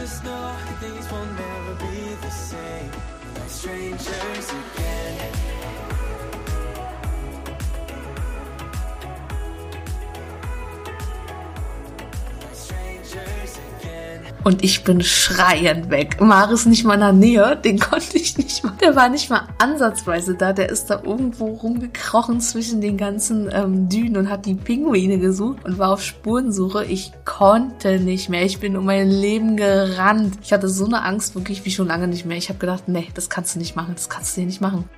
just know things will never be the same. Like strangers again. Und ich bin schreiend weg. Maris nicht mal in der Nähe, den konnte ich nicht mal. Der war nicht mal ansatzweise da. Der ist da irgendwo rumgekrochen zwischen den ganzen ähm, Dünen und hat die Pinguine gesucht und war auf Spurensuche. Ich konnte nicht mehr. Ich bin um mein Leben gerannt. Ich hatte so eine Angst wirklich wie schon lange nicht mehr. Ich habe gedacht, nee, das kannst du nicht machen. Das kannst du hier nicht machen.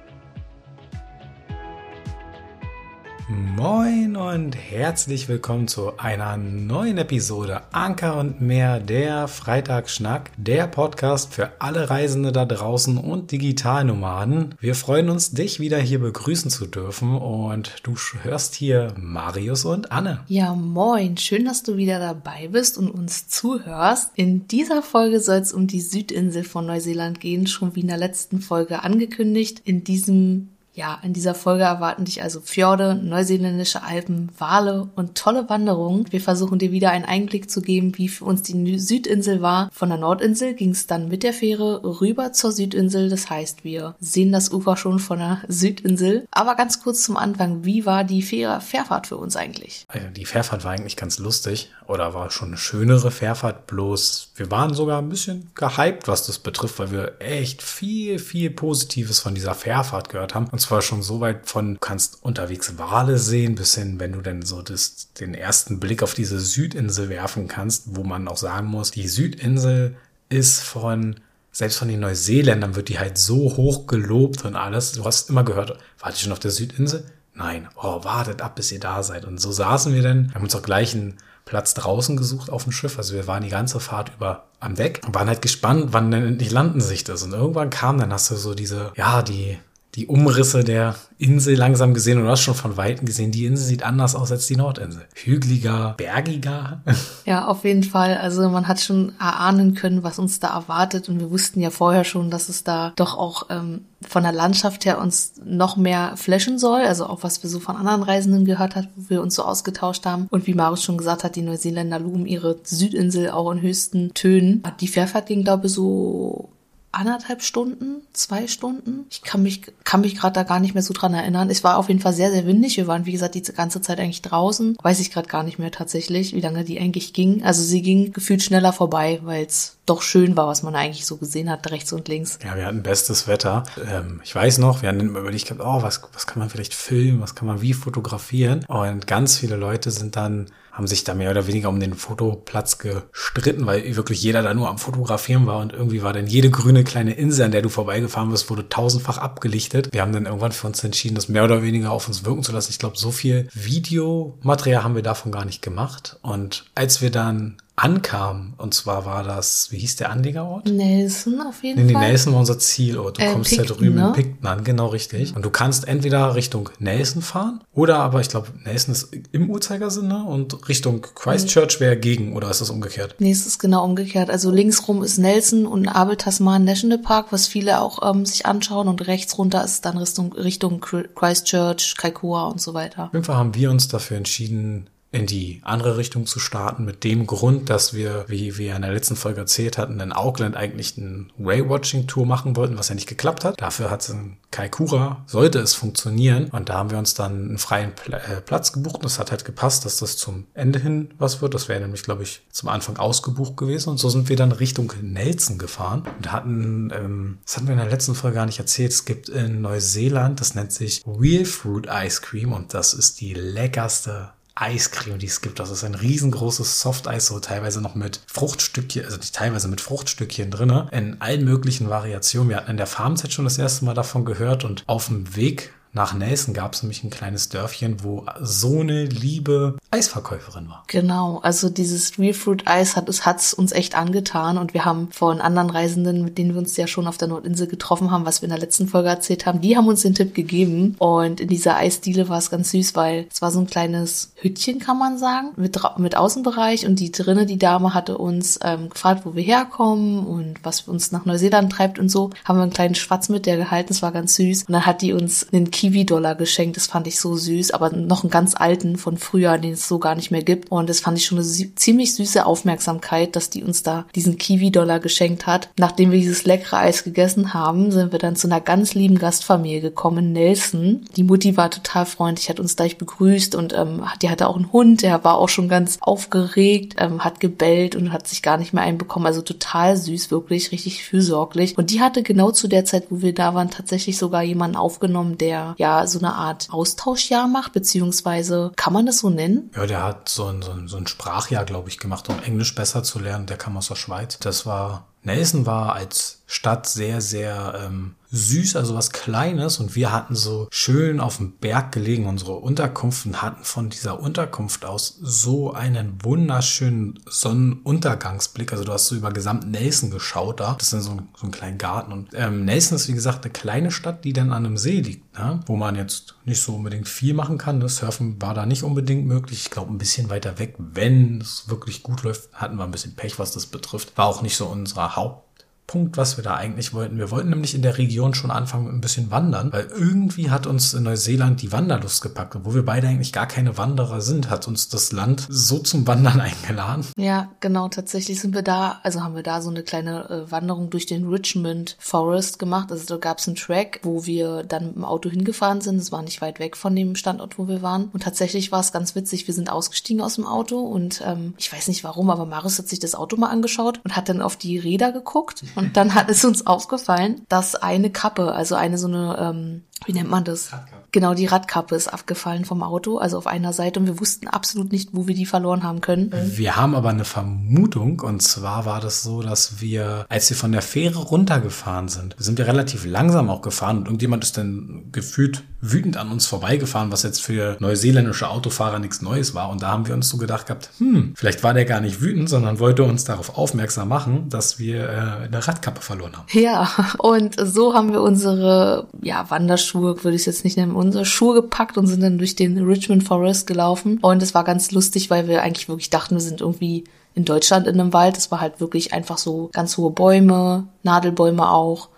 Moin und herzlich willkommen zu einer neuen Episode Anker und mehr, der Freitagsschnack, der Podcast für alle Reisende da draußen und Digitalnomaden. Wir freuen uns, dich wieder hier begrüßen zu dürfen und du hörst hier Marius und Anne. Ja, moin. Schön, dass du wieder dabei bist und uns zuhörst. In dieser Folge soll es um die Südinsel von Neuseeland gehen, schon wie in der letzten Folge angekündigt. In diesem ja, in dieser Folge erwarten dich also Fjorde, neuseeländische Alpen, Wale und tolle Wanderungen. Wir versuchen dir wieder einen Einblick zu geben, wie für uns die Südinsel war. Von der Nordinsel ging es dann mit der Fähre rüber zur Südinsel. Das heißt, wir sehen das Ufer schon von der Südinsel. Aber ganz kurz zum Anfang, wie war die Fähre Fährfahrt für uns eigentlich? Also die Fährfahrt war eigentlich ganz lustig oder war schon eine schönere Fährfahrt, bloß wir waren sogar ein bisschen gehypt, was das betrifft, weil wir echt viel, viel Positives von dieser Fährfahrt gehört haben. Und zwar schon so weit von, du kannst unterwegs Wale sehen, bis hin, wenn du denn so das, den ersten Blick auf diese Südinsel werfen kannst, wo man auch sagen muss, die Südinsel ist von selbst von den Neuseeländern wird die halt so hoch gelobt und alles. Du hast immer gehört, wart ihr schon auf der Südinsel? Nein. Oh, wartet ab, bis ihr da seid. Und so saßen wir dann, haben uns auch gleich einen Platz draußen gesucht auf dem Schiff. Also wir waren die ganze Fahrt über am Deck und waren halt gespannt, wann denn endlich landen sich das. Und irgendwann kam, dann hast du so diese, ja, die, die Umrisse der Insel langsam gesehen und du hast schon von Weitem gesehen, die Insel sieht anders aus als die Nordinsel. Hügeliger, bergiger. Ja, auf jeden Fall. Also man hat schon erahnen können, was uns da erwartet und wir wussten ja vorher schon, dass es da doch auch ähm, von der Landschaft her uns noch mehr flashen soll. Also auch was wir so von anderen Reisenden gehört hat, wo wir uns so ausgetauscht haben. Und wie Marius schon gesagt hat, die Neuseeländer loben ihre Südinsel auch in höchsten Tönen. Die Fährfahrt ging, glaube ich, so anderthalb Stunden, zwei Stunden. Ich kann mich, kann mich gerade da gar nicht mehr so dran erinnern. Es war auf jeden Fall sehr, sehr windig. Wir waren, wie gesagt, die ganze Zeit eigentlich draußen. Weiß ich gerade gar nicht mehr tatsächlich, wie lange die eigentlich ging. Also sie ging gefühlt schneller vorbei, weil es doch schön war, was man eigentlich so gesehen hat, rechts und links. Ja, wir hatten bestes Wetter. Ähm, ich weiß noch, wir hatten überlegt, gehabt, oh, was, was kann man vielleicht filmen, was kann man wie fotografieren? Und ganz viele Leute sind dann haben sich da mehr oder weniger um den Fotoplatz gestritten, weil wirklich jeder da nur am Fotografieren war und irgendwie war dann jede grüne kleine Insel, an der du vorbeigefahren bist, wurde tausendfach abgelichtet. Wir haben dann irgendwann für uns entschieden, das mehr oder weniger auf uns wirken zu lassen. Ich glaube, so viel Videomaterial haben wir davon gar nicht gemacht. Und als wir dann ankam. Und zwar war das, wie hieß der Anliegerort? Nelson auf jeden Nee, Fall. nee, Nelson war unser Zielort. Du Äh, kommst ja Picton, drüben ne? in Picton an, genau richtig. Und du kannst entweder Richtung Nelson fahren oder aber, ich glaube, Nelson ist im Uhrzeigersinne und Richtung Christchurch wäre gegen oder ist das umgekehrt? Nee, es ist genau umgekehrt. Also links rum ist Nelson und Abel Tasman National Park, was viele auch ähm, sich anschauen. Und rechts runter ist dann Richtung, Richtung Christchurch, Kaikoura und so weiter. Auf jeden Fall haben wir uns dafür entschieden, in die andere Richtung zu starten, mit dem Grund, dass wir, wie wir in der letzten Folge erzählt hatten, in Auckland eigentlich eine Whale-Watching-Tour machen wollten, was ja nicht geklappt hat. Dafür hat es in Kaikoura, sollte es funktionieren. Und da haben wir uns dann einen freien Pla äh, Platz gebucht. Und es hat halt gepasst, dass das zum Ende hin was wird. Das wäre nämlich, glaube ich, zum Anfang ausgebucht gewesen. Und so sind wir dann Richtung Nelson gefahren und hatten, ähm, das hatten wir in der letzten Folge gar nicht erzählt, es gibt in Neuseeland, das nennt sich Real Fruit Ice Cream und das ist die leckerste Eiscreme, die es gibt. Das ist ein riesengroßes Softeis, so teilweise noch mit Fruchtstückchen, also nicht teilweise mit Fruchtstückchen drinne, in allen möglichen Variationen. Wir hatten in der Farmzeit schon das erste Mal davon gehört und auf dem Weg nach Nelson gab es nämlich ein kleines Dörfchen, wo so eine liebe Eisverkäuferin war. Genau, also dieses Real Fruit Eis hat es hat's uns echt angetan und wir haben von anderen Reisenden, mit denen wir uns ja schon auf der Nordinsel getroffen haben, was wir in der letzten Folge erzählt haben, die haben uns den Tipp gegeben. Und in dieser Eisdiele war es ganz süß, weil es war so ein kleines Hütchen, kann man sagen, mit, mit Außenbereich. Und die drinne, die Dame hatte uns ähm, gefragt, wo wir herkommen und was uns nach Neuseeland treibt und so, haben wir einen kleinen Schwatz mit der gehalten, es war ganz süß. Und dann hat die uns einen Kiwi-Dollar geschenkt, das fand ich so süß, aber noch einen ganz alten von früher, den es so gar nicht mehr gibt. Und das fand ich schon eine ziemlich süße Aufmerksamkeit, dass die uns da diesen Kiwi-Dollar geschenkt hat. Nachdem wir dieses leckere Eis gegessen haben, sind wir dann zu einer ganz lieben Gastfamilie gekommen, Nelson. Die Mutti war total freundlich, hat uns gleich begrüßt und ähm, die hatte auch einen Hund, der war auch schon ganz aufgeregt, ähm, hat gebellt und hat sich gar nicht mehr einbekommen. Also total süß, wirklich, richtig fürsorglich. Und die hatte genau zu der Zeit, wo wir da waren, tatsächlich sogar jemanden aufgenommen, der ja so eine Art Austauschjahr macht, beziehungsweise kann man das so nennen? Ja, der hat so ein, so ein, so ein Sprachjahr, glaube ich, gemacht, um Englisch besser zu lernen. Der kam aus der Schweiz. Das war, Nelson war als Stadt sehr, sehr ähm, süß, also was Kleines. Und wir hatten so schön auf dem Berg gelegen, unsere Unterkunft, und hatten von dieser Unterkunft aus so einen wunderschönen Sonnenuntergangsblick. Also du hast so über gesamt Nelson geschaut da. Das ist dann so ein, so ein kleiner Garten. Und ähm, Nelson ist, wie gesagt, eine kleine Stadt, die dann an einem See liegt, ne? wo man jetzt nicht so unbedingt viel machen kann. Das Surfen war da nicht unbedingt möglich. Ich glaube, ein bisschen weiter weg, wenn es wirklich gut läuft, hatten wir ein bisschen Pech, was das betrifft. War auch nicht so unser Haupt. Punkt, was wir da eigentlich wollten. Wir wollten nämlich in der Region schon anfangen mit ein bisschen wandern, weil irgendwie hat uns in Neuseeland die Wanderlust gepackt. Obwohl wir beide eigentlich gar keine Wanderer sind, hat uns das Land so zum Wandern eingeladen. Ja, genau, tatsächlich sind wir da, also haben wir da so eine kleine äh, Wanderung durch den Richmond Forest gemacht. Also da gab es einen Track, wo wir dann mit dem Auto hingefahren sind. Es war nicht weit weg von dem Standort, wo wir waren. Und tatsächlich war es ganz witzig. Wir sind ausgestiegen aus dem Auto und ähm, ich weiß nicht warum, aber Marius hat sich das Auto mal angeschaut und hat dann auf die Räder geguckt. Und dann hat es uns aufgefallen, dass eine Kappe, also eine so eine, ähm, wie nennt man das? Radkappe. Genau, die Radkappe ist abgefallen vom Auto, also auf einer Seite und wir wussten absolut nicht, wo wir die verloren haben können. Wir haben aber eine Vermutung und zwar war das so, dass wir, als wir von der Fähre runtergefahren sind, sind wir relativ langsam auch gefahren und irgendjemand ist dann gefühlt wütend an uns vorbeigefahren, was jetzt für neuseeländische Autofahrer nichts Neues war und da haben wir uns so gedacht gehabt, hm, vielleicht war der gar nicht wütend, sondern wollte uns darauf aufmerksam machen, dass wir äh, eine Radkappe verloren haben. Ja, und so haben wir unsere, ja, Wanderschuhe, würde ich es jetzt nicht nennen, unsere Schuhe gepackt und sind dann durch den Richmond Forest gelaufen. Und es war ganz lustig, weil wir eigentlich wirklich dachten, wir sind irgendwie in Deutschland in einem Wald. Es war halt wirklich einfach so ganz hohe Bäume, Nadelbäume auch.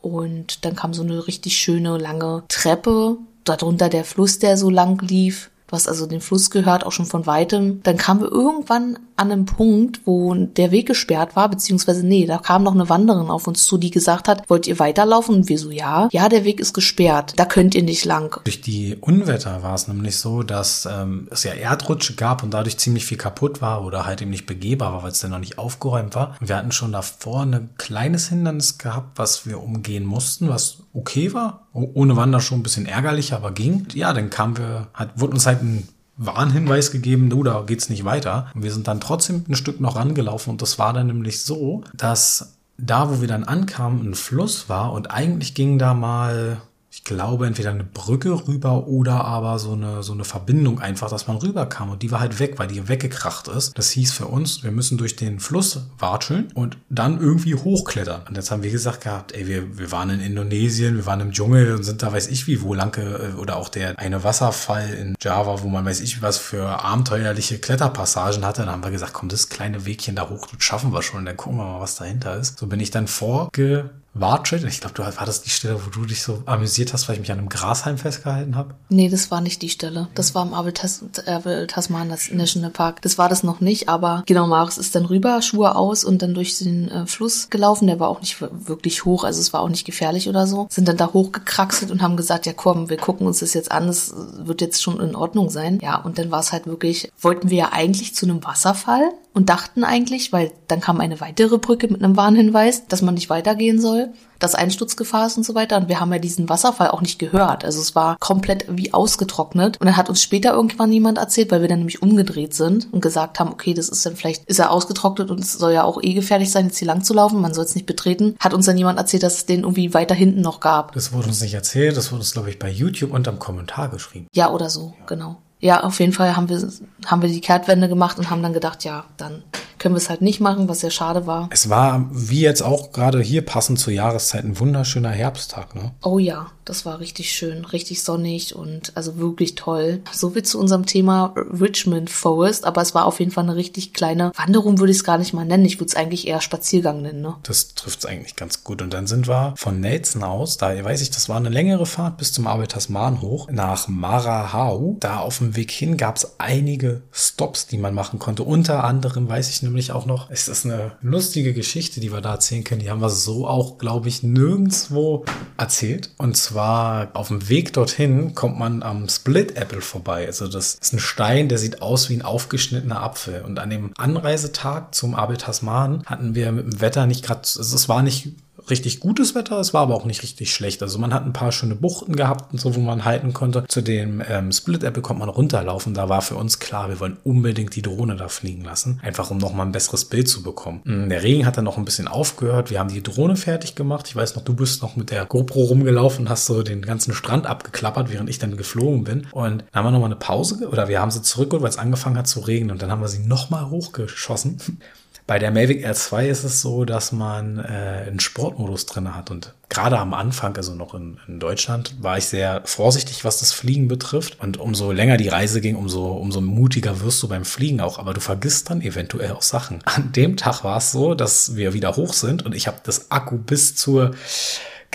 Und dann kam so eine richtig schöne lange Treppe, darunter der Fluss, der so lang lief. Du hast also den Fluss gehört, auch schon von weitem. Dann kamen wir irgendwann an einem Punkt, wo der Weg gesperrt war, beziehungsweise nee, da kam noch eine Wanderin auf uns zu, die gesagt hat, wollt ihr weiterlaufen? Und wir so, ja, ja, der Weg ist gesperrt, da könnt ihr nicht lang. Durch die Unwetter war es nämlich so, dass ähm, es ja Erdrutsche gab und dadurch ziemlich viel kaputt war oder halt eben nicht begehbar war, weil es dann noch nicht aufgeräumt war. Wir hatten schon davor ein kleines Hindernis gehabt, was wir umgehen mussten, was okay war. Ohne Wanderschuh ein bisschen ärgerlich, aber ging. Ja, dann kamen wir, hat, wurde uns halt ein Warnhinweis gegeben, du, da geht's nicht weiter. Und wir sind dann trotzdem ein Stück noch rangelaufen und das war dann nämlich so, dass da, wo wir dann ankamen, ein Fluss war und eigentlich ging da mal, ich glaube, entweder eine Brücke rüber oder aber so eine, so eine Verbindung einfach, dass man rüberkam und die war halt weg, weil die weggekracht ist. Das hieß für uns, wir müssen durch den Fluss watscheln und dann irgendwie hochklettern. Und jetzt haben wir gesagt gehabt, ey, wir, wir waren in Indonesien, wir waren im Dschungel und sind da weiß ich wie wo lange äh, oder auch der eine Wasserfall in Java, wo man weiß ich was für abenteuerliche Kletterpassagen hatte. Dann haben wir gesagt, komm, das kleine Wegchen da hoch, das schaffen wir schon, dann gucken wir mal, was dahinter ist. So bin ich dann vorge Watschelt. Ich glaube, du war das die Stelle, wo du dich so amüsiert hast, weil ich mich an einem Grashalm festgehalten habe. Nee, das war nicht die Stelle. Das war im Abel Tas Abel Tasman National Park. Das war das noch nicht, aber genau, Marius ist dann rüber, Schuhe aus und dann durch den äh, Fluss gelaufen. Der war auch nicht wirklich hoch, also es war auch nicht gefährlich oder so. Sind dann da hochgekraxelt und haben gesagt, ja komm, wir gucken uns das jetzt an, das wird jetzt schon in Ordnung sein. Ja, und dann war es halt wirklich, wollten wir ja eigentlich zu einem Wasserfall und dachten eigentlich, weil dann kam eine weitere Brücke mit einem Warnhinweis, dass man nicht weitergehen soll, dass Einsturzgefahr ist und so weiter. Und wir haben ja diesen Wasserfall auch nicht gehört. Also es war komplett wie ausgetrocknet. Und dann hat uns später irgendwann jemand erzählt, weil wir dann nämlich umgedreht sind und gesagt haben, okay, das ist dann vielleicht, ist er ausgetrocknet und es soll ja auch eh gefährlich sein, jetzt hier lang zu laufen. Man soll es nicht betreten. Hat uns dann jemand erzählt, dass es den irgendwie weiter hinten noch gab. Das wurde uns nicht erzählt, das wurde uns, glaube ich, bei YouTube unterm Kommentar geschrieben. Ja, oder so, genau. Ja, auf jeden Fall haben wir, haben wir die Kehrtwende gemacht und haben dann gedacht, ja, dann können wir es halt nicht machen, was sehr schade war. Es war, wie jetzt auch gerade hier passend zur Jahreszeit, ein wunderschöner Herbsttag, ne? Oh ja, das war richtig schön, richtig sonnig und also wirklich toll. So viel zu unserem Thema Richmond Forest, aber es war auf jeden Fall eine richtig kleine Wanderung, würde ich es gar nicht mal nennen. Ich würde es eigentlich eher Spaziergang nennen, ne? Das trifft es eigentlich ganz gut. Und dann sind wir von Nelson aus, da weiß ich, das war eine längere Fahrt bis zum Arbeitersmahn hoch, nach Marahau. Da auf dem Weg hin gab es einige Stops, die man machen konnte. Unter anderem weiß ich nämlich auch noch, es ist eine lustige Geschichte, die wir da erzählen können. Die haben wir so auch, glaube ich, nirgendwo erzählt. Und zwar auf dem Weg dorthin kommt man am Split Apple vorbei. Also das ist ein Stein, der sieht aus wie ein aufgeschnittener Apfel. Und an dem Anreisetag zum Abel Tasman hatten wir mit dem Wetter nicht gerade, also es war nicht richtig gutes Wetter, es war aber auch nicht richtig schlecht. Also man hat ein paar schöne Buchten gehabt und so, wo man halten konnte. Zu dem ähm, Split Apple konnte man runterlaufen. Da war für uns klar, wir wollen unbedingt die Drohne da fliegen lassen. Einfach um nochmal ein besseres Bild zu bekommen. Mm, der Regen hat dann noch ein bisschen aufgehört. Wir haben die Drohne fertig gemacht. Ich weiß noch, du bist noch mit der GoPro rumgelaufen und hast so den ganzen Strand abgeklappert, während ich dann geflogen bin. Und dann haben wir nochmal eine Pause oder wir haben sie zurückgeholt, weil es angefangen hat zu regnen. Und dann haben wir sie nochmal hochgeschossen. Bei der Mavic Air 2 ist es so, dass man äh, einen Sportmodus drin hat und gerade am Anfang, also noch in, in, Deutschland, war ich sehr vorsichtig, was das Fliegen betrifft. Und umso länger die Reise ging, umso, umso mutiger wirst du beim Fliegen auch. Aber du vergisst dann eventuell auch Sachen. An dem Tag war es so, dass wir wieder hoch sind und ich habe das Akku bis zur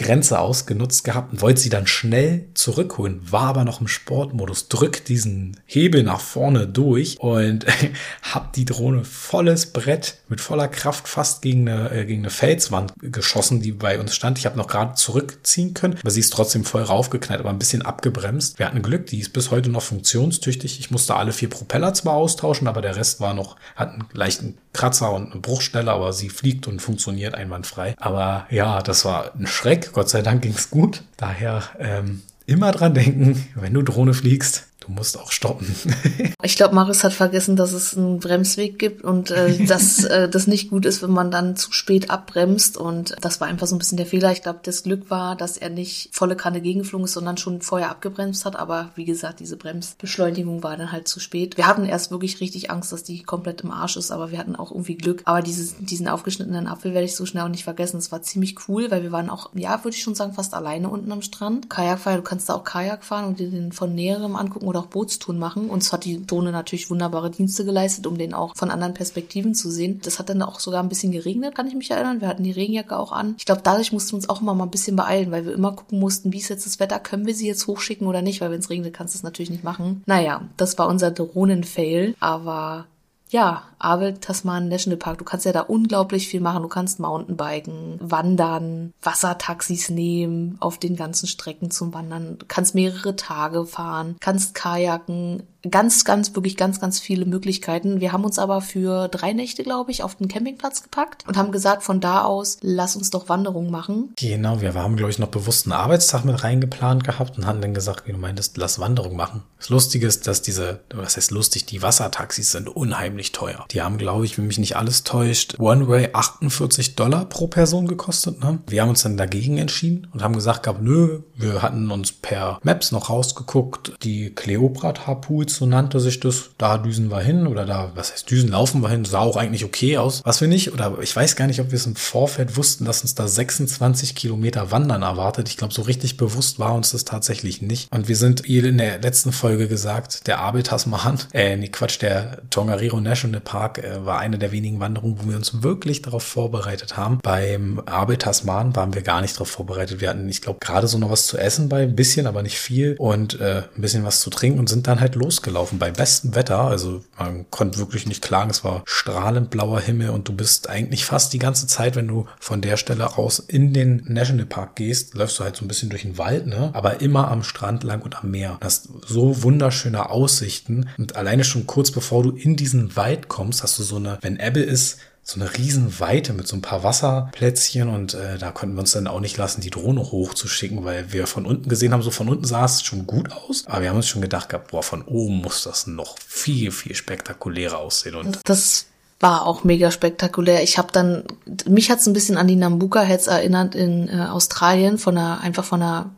Grenze ausgenutzt gehabt und wollte sie dann schnell zurückholen, war aber noch im Sportmodus, drückt diesen Hebel nach vorne durch und hab die Drohne volles Brett mit voller Kraft fast gegen eine, äh, gegen eine Felswand geschossen, die bei uns stand. Ich habe noch gerade zurückziehen können, aber sie ist trotzdem voll raufgeknallt, aber ein bisschen abgebremst. Wir hatten Glück, die ist bis heute noch funktionstüchtig. Ich musste alle vier Propeller zwar austauschen, aber der Rest war noch, hat einen leichten Kratzer und eine Bruchstelle, aber sie fliegt und funktioniert einwandfrei. Aber ja, das war ein Schreck. Gott sei Dank ging's gut. Daher ähm, immer dran denken, wenn du Drohne fliegst, Du musst auch stoppen. ich glaube, Marius hat vergessen, dass es einen Bremsweg gibt und äh, dass äh, das nicht gut ist, wenn man dann zu spät abbremst. Und das war einfach so ein bisschen der Fehler. Ich glaube, das Glück war, dass er nicht volle Kanne gegengeflogen ist, sondern schon vorher abgebremst hat. Aber wie gesagt, diese Bremsbeschleunigung war dann halt zu spät. Wir hatten erst wirklich richtig Angst, dass die komplett im Arsch ist, aber wir hatten auch irgendwie Glück. Aber dieses, diesen aufgeschnittenen Apfel werde ich so schnell auch nicht vergessen. Es war ziemlich cool, weil wir waren auch, ja, würde ich schon sagen, fast alleine unten am Strand. Kajakfahrer, du kannst da auch Kajak fahren und dir den von näherem angucken oder auch Bootstouren machen. Uns hat die Drohne natürlich wunderbare Dienste geleistet, um den auch von anderen Perspektiven zu sehen. Das hat dann auch sogar ein bisschen geregnet, kann ich mich erinnern. Wir hatten die Regenjacke auch an. Ich glaube, dadurch mussten wir uns auch immer mal ein bisschen beeilen, weil wir immer gucken mussten, wie ist jetzt das Wetter, können wir sie jetzt hochschicken oder nicht, weil wenn es regnet, kannst du es natürlich nicht machen. Naja, das war unser Drohnen-Fail, aber ja, Abel Tasman National Park. Du kannst ja da unglaublich viel machen. Du kannst Mountainbiken, wandern, Wassertaxis nehmen auf den ganzen Strecken zum Wandern. Du kannst mehrere Tage fahren, kannst kajaken, ganz, ganz, wirklich ganz, ganz viele Möglichkeiten. Wir haben uns aber für drei Nächte, glaube ich, auf den Campingplatz gepackt und haben gesagt, von da aus, lass uns doch Wanderungen machen. Genau, wir haben, glaube ich, noch bewusst einen Arbeitstag mit reingeplant gehabt und haben dann gesagt, wie du meintest, lass Wanderung machen. Das Lustige ist, dass diese, was heißt lustig, die Wassertaxis sind unheimlich teuer. Die haben, glaube ich, wenn mich nicht alles täuscht, One-Way 48 Dollar pro Person gekostet. Ne? Wir haben uns dann dagegen entschieden und haben gesagt, gab, nö, wir hatten uns per Maps noch rausgeguckt, die Cleopatra-Pools so nannte sich das. Da düsen wir hin oder da, was heißt düsen, laufen wir hin. Sah auch eigentlich okay aus. Was wir nicht, oder ich weiß gar nicht, ob wir es im Vorfeld wussten, dass uns da 26 Kilometer Wandern erwartet. Ich glaube, so richtig bewusst war uns das tatsächlich nicht. Und wir sind in der letzten Folge gesagt, der Abel Tasman, äh, nee, Quatsch, der Tongariro National Park äh, war eine der wenigen Wanderungen, wo wir uns wirklich darauf vorbereitet haben. Beim Abel Tasman waren wir gar nicht darauf vorbereitet. Wir hatten, ich glaube, gerade so noch was zu essen bei, ein bisschen, aber nicht viel und äh, ein bisschen was zu trinken und sind dann halt losgegangen gelaufen bei bestem Wetter. Also man konnte wirklich nicht klagen. Es war strahlend blauer Himmel und du bist eigentlich fast die ganze Zeit, wenn du von der Stelle aus in den Nationalpark gehst, läufst du halt so ein bisschen durch den Wald, ne? Aber immer am Strand lang und am Meer. Du hast so wunderschöne Aussichten und alleine schon kurz bevor du in diesen Wald kommst, hast du so eine, wenn Ebbe ist, so eine Riesenweite mit so ein paar Wasserplätzchen und äh, da konnten wir uns dann auch nicht lassen, die Drohne hochzuschicken, weil wir von unten gesehen haben, so von unten sah es schon gut aus, aber wir haben uns schon gedacht gehabt, boah, von oben muss das noch viel, viel spektakulärer aussehen. Und das war auch mega spektakulär. Ich habe dann, mich hat's ein bisschen an die Nambuka Heads erinnert in äh, Australien, von einer, einfach von einer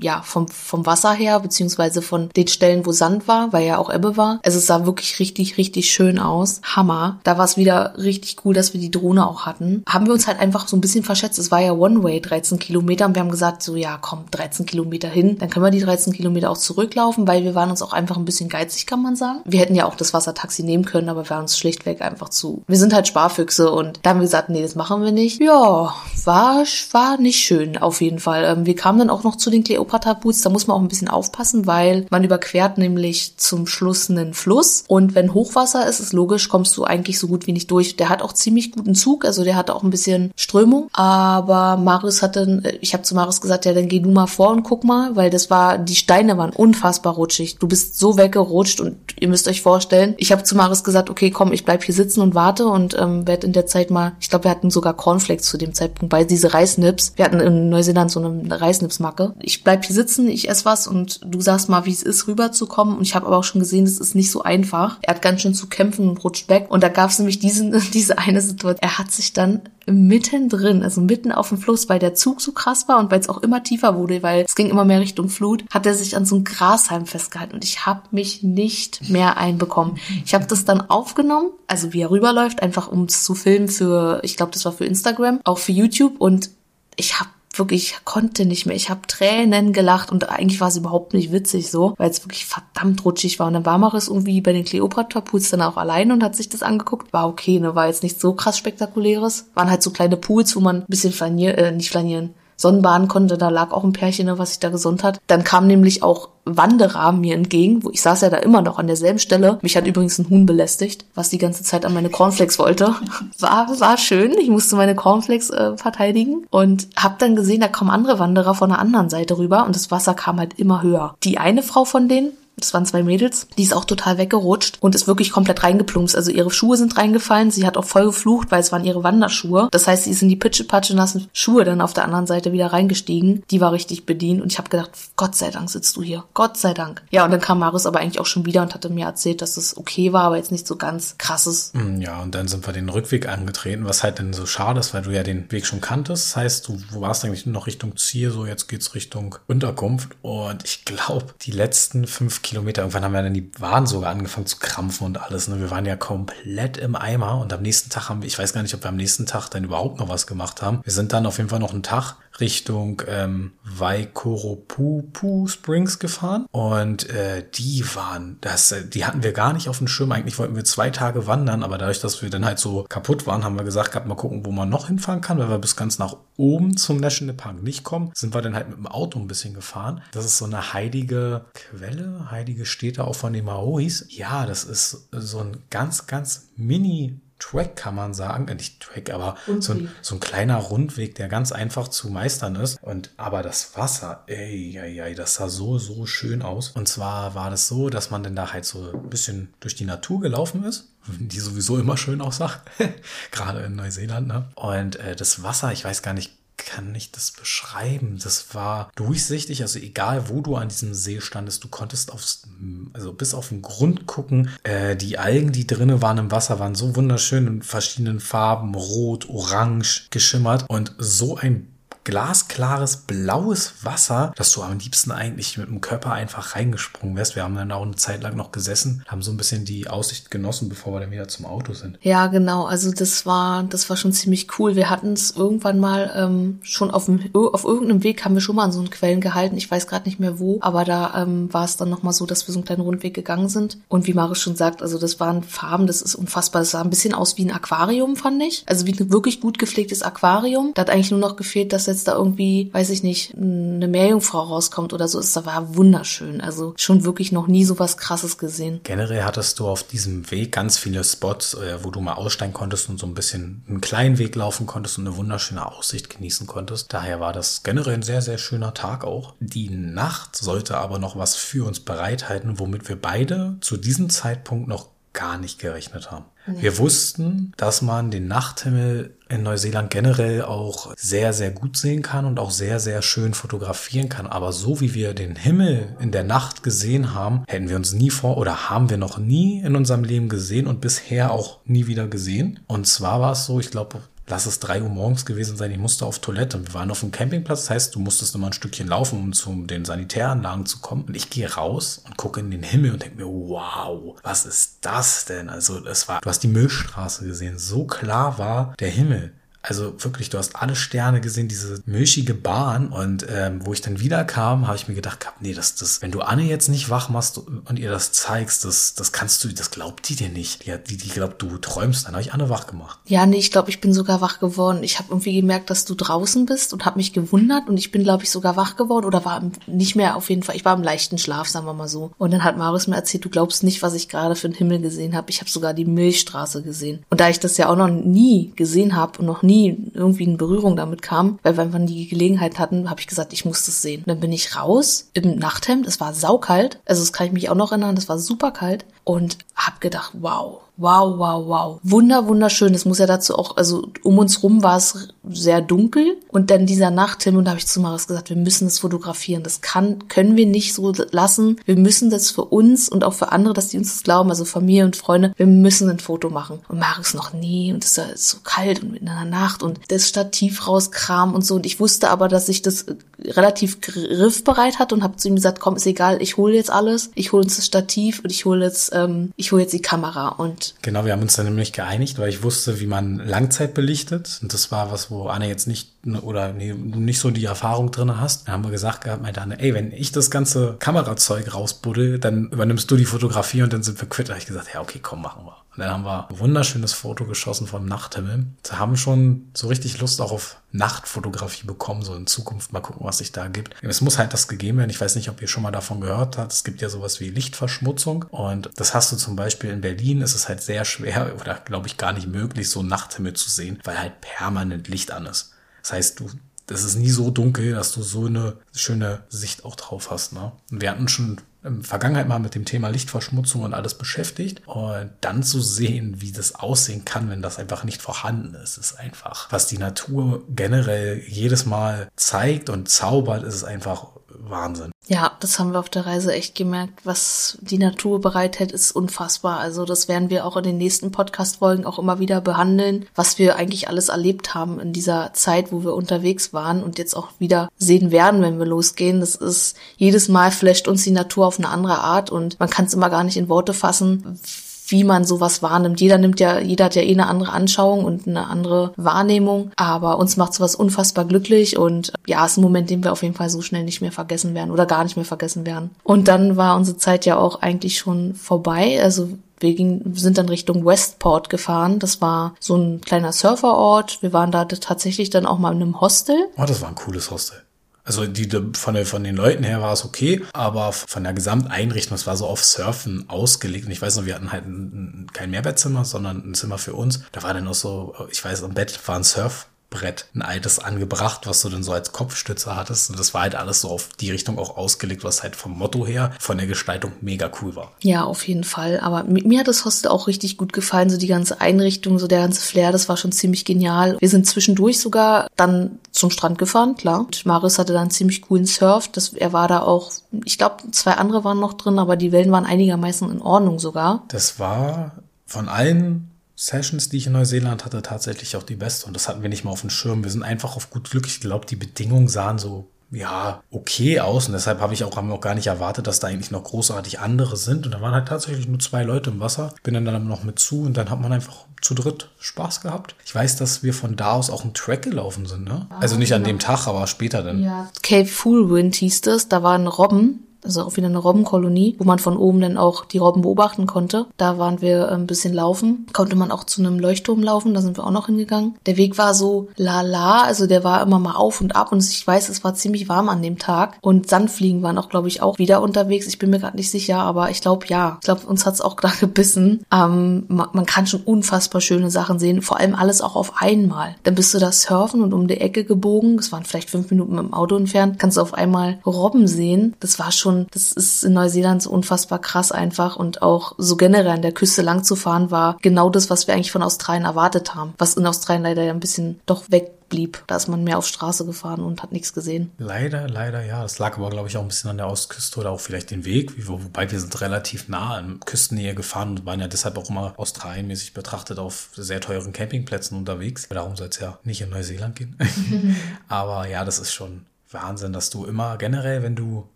ja, vom, vom Wasser her, beziehungsweise von den Stellen, wo Sand war, weil ja auch Ebbe war. Also es sah wirklich richtig, richtig schön aus. Hammer. Da war es wieder richtig cool, dass wir die Drohne auch hatten. Haben wir uns halt einfach so ein bisschen verschätzt. Es war ja One-Way, 13 Kilometer. Und wir haben gesagt, so ja, komm, 13 Kilometer hin. Dann können wir die 13 Kilometer auch zurücklaufen, weil wir waren uns auch einfach ein bisschen geizig, kann man sagen. Wir hätten ja auch das Wassertaxi nehmen können, aber wir waren uns schlichtweg einfach zu. Wir sind halt Sparfüchse und da haben wir gesagt, nee, das machen wir nicht. Ja, war, war nicht schön, auf jeden Fall. Ähm, wir kamen dann auch noch zu den Cleopatra-Boots. Da muss man auch ein bisschen aufpassen, weil man überquert nämlich zum Schluss einen Fluss. Und wenn Hochwasser ist, ist logisch, kommst du eigentlich so gut wie nicht durch. Der hat auch ziemlich guten Zug, also der hat auch ein bisschen Strömung. Aber Marius hat äh, ich habe zu Marius gesagt, ja, dann geh du mal vor und guck mal, weil das war, die Steine waren unfassbar rutschig. Du bist so weggerutscht und ihr müsst euch vorstellen, ich habe zu Marius gesagt, okay, komm, ich bleib hier sitzen und warte und ähm, werde in der Zeit mal, ich glaube, wir hatten sogar Cornflakes zu dem Zeitpunkt, weil diese Reisnips, wir hatten in Neuseeland so eine Reisnipsmacke. Ich bleib hier sitzen, ich esse was und du sagst mal, wie es ist, rüberzukommen. Und ich habe aber auch schon gesehen, es ist nicht so einfach. Er hat ganz schön zu kämpfen und rutscht weg. Und da gab es nämlich diesen, diese eine Situation. Er hat sich dann mittendrin, also mitten auf dem Fluss, weil der Zug so krass war und weil es auch immer tiefer wurde, weil es ging immer mehr Richtung Flut, hat er sich an so einem Grashalm festgehalten und ich habe mich nicht mehr einbekommen. Ich habe das dann aufgenommen, also wie er rüberläuft, einfach um es zu filmen für, ich glaube, das war für Instagram, auch für YouTube und ich habe wirklich ich konnte nicht mehr. Ich habe Tränen gelacht und eigentlich war es überhaupt nicht witzig so, weil es wirklich verdammt rutschig war. Und dann war Maris irgendwie bei den Cleopatra Pools dann auch alleine und hat sich das angeguckt. War okay, ne, war jetzt nicht so krass spektakuläres. Waren halt so kleine Pools, wo man ein bisschen flanieren, äh, nicht flanieren, Sonnenbaden konnte. Da lag auch ein Pärchen, was sich da gesund hat. Dann kam nämlich auch Wanderer mir entgegen, wo ich saß ja da immer noch an derselben Stelle. Mich hat übrigens ein Huhn belästigt, was die ganze Zeit an meine Cornflakes wollte. War, war schön. Ich musste meine Cornflakes äh, verteidigen und hab dann gesehen, da kommen andere Wanderer von der anderen Seite rüber und das Wasser kam halt immer höher. Die eine Frau von denen das waren zwei Mädels, die ist auch total weggerutscht und ist wirklich komplett reingeplumpst. Also ihre Schuhe sind reingefallen, sie hat auch voll geflucht, weil es waren ihre Wanderschuhe. Das heißt, sie ist in die pitschepatsche nassen Schuhe dann auf der anderen Seite wieder reingestiegen. Die war richtig bedient und ich habe gedacht, Gott sei Dank sitzt du hier. Gott sei Dank. Ja, und dann kam Marius aber eigentlich auch schon wieder und hatte mir erzählt, dass es okay war, aber jetzt nicht so ganz krasses. Mm, ja, und dann sind wir den Rückweg angetreten, was halt dann so schade ist, weil du ja den Weg schon kanntest. Das heißt, du warst eigentlich noch Richtung Ziel, so jetzt geht's Richtung Unterkunft. Und ich glaube, die letzten fünf Kilometer, irgendwann haben wir dann die Waden sogar angefangen zu krampfen und alles. Ne? Wir waren ja komplett im Eimer und am nächsten Tag haben wir, ich weiß gar nicht, ob wir am nächsten Tag dann überhaupt noch was gemacht haben. Wir sind dann auf jeden Fall noch einen Tag Richtung ähm, Waikoropupu Springs gefahren und äh, die waren, das, äh, die hatten wir gar nicht auf dem Schirm. Eigentlich wollten wir zwei Tage wandern, aber dadurch, dass wir dann halt so kaputt waren, haben wir gesagt, gehabt, mal gucken, wo man noch hinfahren kann, weil wir bis ganz nach oben zum National Park nicht kommen. Sind wir dann halt mit dem Auto ein bisschen gefahren. Das ist so eine heilige Quelle, heilige Städte auch von den Maoris. Ja, das ist so ein ganz, ganz mini Track kann man sagen, äh, nicht Track, aber so ein, so ein kleiner Rundweg, der ganz einfach zu meistern ist. Und aber das Wasser, ey, ey, ey, das sah so, so schön aus. Und zwar war das so, dass man dann da halt so ein bisschen durch die Natur gelaufen ist die sowieso immer schön aussah, gerade in Neuseeland. Ne? Und äh, das Wasser, ich weiß gar nicht, kann ich das beschreiben? Das war durchsichtig, also egal wo du an diesem See standest, du konntest aufs, also bis auf den Grund gucken. Äh, die Algen, die drinnen waren im Wasser, waren so wunderschön in verschiedenen Farben, rot, orange geschimmert und so ein glasklares blaues Wasser, dass du am liebsten eigentlich mit dem Körper einfach reingesprungen wärst. Wir haben dann auch eine Zeit lang noch gesessen, haben so ein bisschen die Aussicht genossen, bevor wir dann wieder zum Auto sind. Ja, genau. Also das war, das war schon ziemlich cool. Wir hatten es irgendwann mal ähm, schon auf dem, auf irgendeinem Weg haben wir schon mal an so einen Quellen gehalten. Ich weiß gerade nicht mehr wo, aber da ähm, war es dann nochmal so, dass wir so einen kleinen Rundweg gegangen sind. Und wie Marius schon sagt, also das waren Farben, das ist unfassbar. Das sah ein bisschen aus wie ein Aquarium, fand ich. Also wie ein wirklich gut gepflegtes Aquarium. Da hat eigentlich nur noch gefehlt, dass jetzt da irgendwie, weiß ich nicht, eine Meerjungfrau rauskommt oder so, ist da war wunderschön. Also schon wirklich noch nie so was krasses gesehen. Generell hattest du auf diesem Weg ganz viele Spots, äh, wo du mal aussteigen konntest und so ein bisschen einen kleinen Weg laufen konntest und eine wunderschöne Aussicht genießen konntest. Daher war das generell ein sehr, sehr schöner Tag auch. Die Nacht sollte aber noch was für uns bereithalten, womit wir beide zu diesem Zeitpunkt noch gar nicht gerechnet haben. Nee. Wir wussten, dass man den Nachthimmel in Neuseeland generell auch sehr, sehr gut sehen kann und auch sehr, sehr schön fotografieren kann. Aber so wie wir den Himmel in der Nacht gesehen haben, hätten wir uns nie vor oder haben wir noch nie in unserem Leben gesehen und bisher auch nie wieder gesehen. Und zwar war es so, ich glaube, lass es drei Uhr morgens gewesen sein, ich musste auf Toilette. Und wir waren auf dem Campingplatz, das heißt, du musstest immer ein Stückchen laufen, um zu den Sanitäranlagen zu kommen. Und ich gehe raus und gucke in den Himmel und denke mir, wow, was ist das denn? Also es war, du hast die Milchstraße gesehen, so klar war der Himmel. Also wirklich, du hast alle Sterne gesehen, diese milchige Bahn. Und ähm, wo ich dann wieder kam, habe ich mir gedacht, nee, das, das, wenn du Anne jetzt nicht wach machst und ihr das zeigst, das, das kannst du, das glaubt die dir nicht. Die, die, die glaubt, du träumst. Dann habe ich Anne wach gemacht. Ja, nee, ich glaube, ich bin sogar wach geworden. Ich habe irgendwie gemerkt, dass du draußen bist und habe mich gewundert und ich bin, glaube ich, sogar wach geworden oder war nicht mehr auf jeden Fall. Ich war im leichten Schlaf, sagen wir mal so. Und dann hat Marius mir erzählt, du glaubst nicht, was ich gerade für einen Himmel gesehen habe. Ich habe sogar die Milchstraße gesehen. Und da ich das ja auch noch nie gesehen habe und noch nie nie irgendwie in Berührung damit kam, weil wir einfach die Gelegenheit hatten, habe ich gesagt, ich muss das sehen. Und dann bin ich raus im Nachthemd, es war saukalt, also das kann ich mich auch noch erinnern, das war super kalt und hab gedacht, wow, Wow, wow, wow. Wunder, wunderschön. Es muss ja dazu auch, also um uns rum war es sehr dunkel und dann dieser Nachthimmel und da habe ich zu Maris gesagt, wir müssen das fotografieren. Das kann, können wir nicht so lassen. Wir müssen das für uns und auch für andere, dass die uns das glauben, also Familie und Freunde, wir müssen ein Foto machen. Und Maris noch nie und es ist so kalt und in einer Nacht und das Stativ rauskram und so und ich wusste aber, dass ich das relativ griffbereit hatte und habe zu ihm gesagt, komm, ist egal, ich hole jetzt alles, ich hole uns das Stativ und ich hole jetzt, ähm, ich hole jetzt die Kamera und Genau, wir haben uns dann nämlich geeinigt, weil ich wusste, wie man Langzeit belichtet. Und das war was, wo Anne jetzt nicht oder nee, nicht so die Erfahrung drin hast. Dann haben wir gesagt gehabt, meinte Anne, ey, wenn ich das ganze Kamerazeug rausbuddel, dann übernimmst du die Fotografie und dann sind wir quitt. Da habe ich gesagt, ja, okay, komm, machen wir. Und dann haben wir ein wunderschönes Foto geschossen vom Nachthimmel. Wir haben schon so richtig Lust auch auf Nachtfotografie bekommen, so in Zukunft mal gucken, was sich da gibt. Es muss halt das gegeben werden. Ich weiß nicht, ob ihr schon mal davon gehört habt. Es gibt ja sowas wie Lichtverschmutzung und das hast du zum Beispiel in Berlin. Ist es halt sehr schwer oder glaube ich gar nicht möglich, so Nachthimmel zu sehen, weil halt permanent Licht an ist. Das heißt, du das ist nie so dunkel, dass du so eine schöne Sicht auch drauf hast. Ne? Wir hatten schon Vergangenheit mal mit dem Thema Lichtverschmutzung und alles beschäftigt. Und dann zu sehen, wie das aussehen kann, wenn das einfach nicht vorhanden ist, ist einfach, was die Natur generell jedes Mal zeigt und zaubert, ist einfach Wahnsinn. Ja, das haben wir auf der Reise echt gemerkt. Was die Natur bereithält, ist unfassbar. Also das werden wir auch in den nächsten Podcast-Folgen auch immer wieder behandeln, was wir eigentlich alles erlebt haben in dieser Zeit, wo wir unterwegs waren und jetzt auch wieder sehen werden, wenn wir losgehen. Das ist, jedes Mal flasht uns die Natur auf eine andere Art und man kann es immer gar nicht in Worte fassen, wie man sowas wahrnimmt. Jeder nimmt ja, jeder hat ja eh eine andere Anschauung und eine andere Wahrnehmung, aber uns macht sowas unfassbar glücklich und ja, ist ein Moment, den wir auf jeden Fall so schnell nicht mehr vergessen werden oder gar nicht mehr vergessen werden. Und dann war unsere Zeit ja auch eigentlich schon vorbei, also wir gingen, sind dann Richtung Westport gefahren. Das war so ein kleiner Surferort. Wir waren da tatsächlich dann auch mal in einem Hostel. Oh, das war ein cooles Hostel. Also die, von, der, von den Leuten her war es okay, aber von der Gesamteinrichtung, es war so auf Surfen ausgelegt. Und ich weiß noch, wir hatten halt ein, kein Mehrbettzimmer, sondern ein Zimmer für uns. Da war dann auch so, ich weiß, am Bett war ein Surf. Brett, ein altes angebracht, was du dann so als Kopfstütze hattest. Und das war halt alles so auf die Richtung auch ausgelegt, was halt vom Motto her, von der Gestaltung mega cool war. Ja, auf jeden Fall. Aber mir hat das Hostel auch richtig gut gefallen. So die ganze Einrichtung, so der ganze Flair, das war schon ziemlich genial. Wir sind zwischendurch sogar dann zum Strand gefahren, klar. Und Marius hatte dann ziemlich coolen Surf. Das, er war da auch, ich glaube, zwei andere waren noch drin, aber die Wellen waren einigermaßen in Ordnung sogar. Das war von allen Sessions, die ich in Neuseeland hatte, tatsächlich auch die beste. Und das hatten wir nicht mal auf dem Schirm. Wir sind einfach auf gut Glück. Ich glaube, die Bedingungen sahen so ja, okay aus. Und deshalb habe ich auch, haben wir auch gar nicht erwartet, dass da eigentlich noch großartig andere sind. Und da waren halt tatsächlich nur zwei Leute im Wasser. Bin dann dann noch mit zu und dann hat man einfach zu dritt Spaß gehabt. Ich weiß, dass wir von da aus auch einen Track gelaufen sind, ne? Also nicht an dem Tag, aber später dann. Ja. Cape Fullwind hieß das. Da waren Robben also auch wieder eine Robbenkolonie, wo man von oben dann auch die Robben beobachten konnte. Da waren wir ein bisschen laufen, konnte man auch zu einem Leuchtturm laufen, da sind wir auch noch hingegangen. Der Weg war so lala, also der war immer mal auf und ab und ich weiß, es war ziemlich warm an dem Tag und Sandfliegen waren auch, glaube ich, auch wieder unterwegs. Ich bin mir gerade nicht sicher, aber ich glaube ja. Ich glaube, uns hat's auch gerade gebissen. Ähm, man, kann schon unfassbar schöne Sachen sehen, vor allem alles auch auf einmal. Dann bist du da surfen und um die Ecke gebogen, das waren vielleicht fünf Minuten mit dem Auto entfernt, kannst du auf einmal Robben sehen. Das war schon schon, das ist in Neuseeland so unfassbar krass einfach und auch so generell an der Küste lang zu fahren war genau das, was wir eigentlich von Australien erwartet haben. Was in Australien leider ein bisschen doch weg blieb. Da ist man mehr auf Straße gefahren und hat nichts gesehen. Leider, leider, ja. Das lag aber, glaube ich, auch ein bisschen an der Ostküste oder auch vielleicht den Weg. Wobei wir sind relativ nah in Küstennähe gefahren und waren ja deshalb auch immer australienmäßig betrachtet auf sehr teuren Campingplätzen unterwegs. Darum soll es ja nicht in Neuseeland gehen. aber ja, das ist schon Wahnsinn, dass du immer generell, wenn du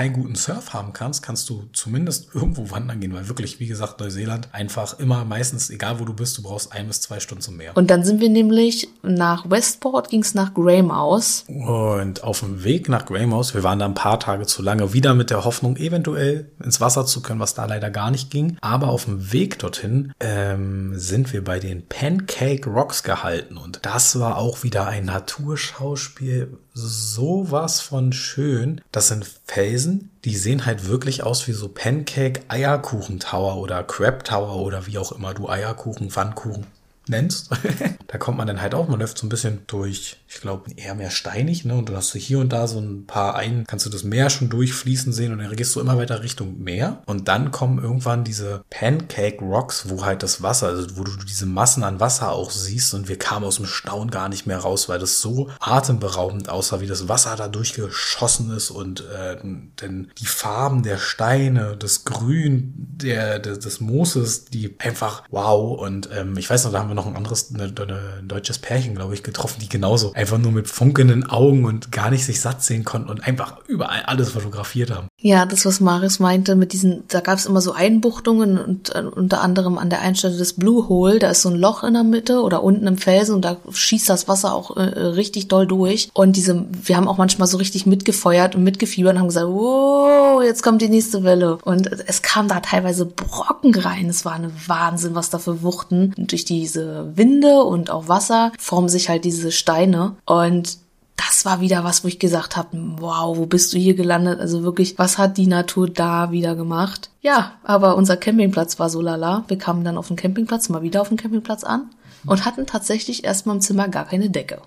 keinen guten Surf haben kannst, kannst du zumindest irgendwo wandern gehen, weil wirklich, wie gesagt, Neuseeland einfach immer meistens, egal wo du bist, du brauchst ein bis zwei Stunden zum Meer. Und dann sind wir nämlich nach Westport, ging es nach Greymouth. Und auf dem Weg nach Greymouth, wir waren da ein paar Tage zu lange, wieder mit der Hoffnung, eventuell ins Wasser zu können, was da leider gar nicht ging. Aber auf dem Weg dorthin ähm, sind wir bei den Pancake Rocks gehalten und das war auch wieder ein Naturschauspiel, sowas von schön. Das sind Felsen, die sehen halt wirklich aus wie so Pancake Eierkuchen Tower oder Crab Tower oder wie auch immer du Eierkuchen, Pfannkuchen nennst. da kommt man dann halt auch, man läuft so ein bisschen durch, ich glaube, eher mehr steinig, ne? Und dann hast du hier und da so ein paar ein, kannst du das Meer schon durchfließen sehen und dann gehst du immer weiter Richtung Meer. Und dann kommen irgendwann diese Pancake Rocks, wo halt das Wasser, also wo du diese Massen an Wasser auch siehst und wir kamen aus dem Staunen gar nicht mehr raus, weil das so atemberaubend aussah, wie das Wasser da durchgeschossen ist und äh, denn die Farben der Steine, das Grün der, des, des Mooses, die einfach wow. Und ähm, ich weiß noch, da haben wir noch ein anderes, eine, eine, ein deutsches Pärchen, glaube ich, getroffen, die genauso einfach nur mit funkelnden Augen und gar nicht sich satt sehen konnten und einfach überall alles fotografiert haben. Ja, das, was Marius meinte, mit diesen, da gab es immer so Einbuchtungen und äh, unter anderem an der einen Stelle des Blue Hole, da ist so ein Loch in der Mitte oder unten im Felsen und da schießt das Wasser auch äh, richtig doll durch. Und diese, wir haben auch manchmal so richtig mitgefeuert und mitgefiebert und haben gesagt, wow, jetzt kommt die nächste Welle. Und es kam da teilweise Brocken rein. Es war eine Wahnsinn, was da für Wuchten durch diese Winde und auch Wasser formen sich halt diese Steine. Und das war wieder was, wo ich gesagt habe, wow, wo bist du hier gelandet? Also wirklich, was hat die Natur da wieder gemacht? Ja, aber unser Campingplatz war so lala. Wir kamen dann auf den Campingplatz, mal wieder auf den Campingplatz an und hatten tatsächlich erstmal im Zimmer gar keine Decke.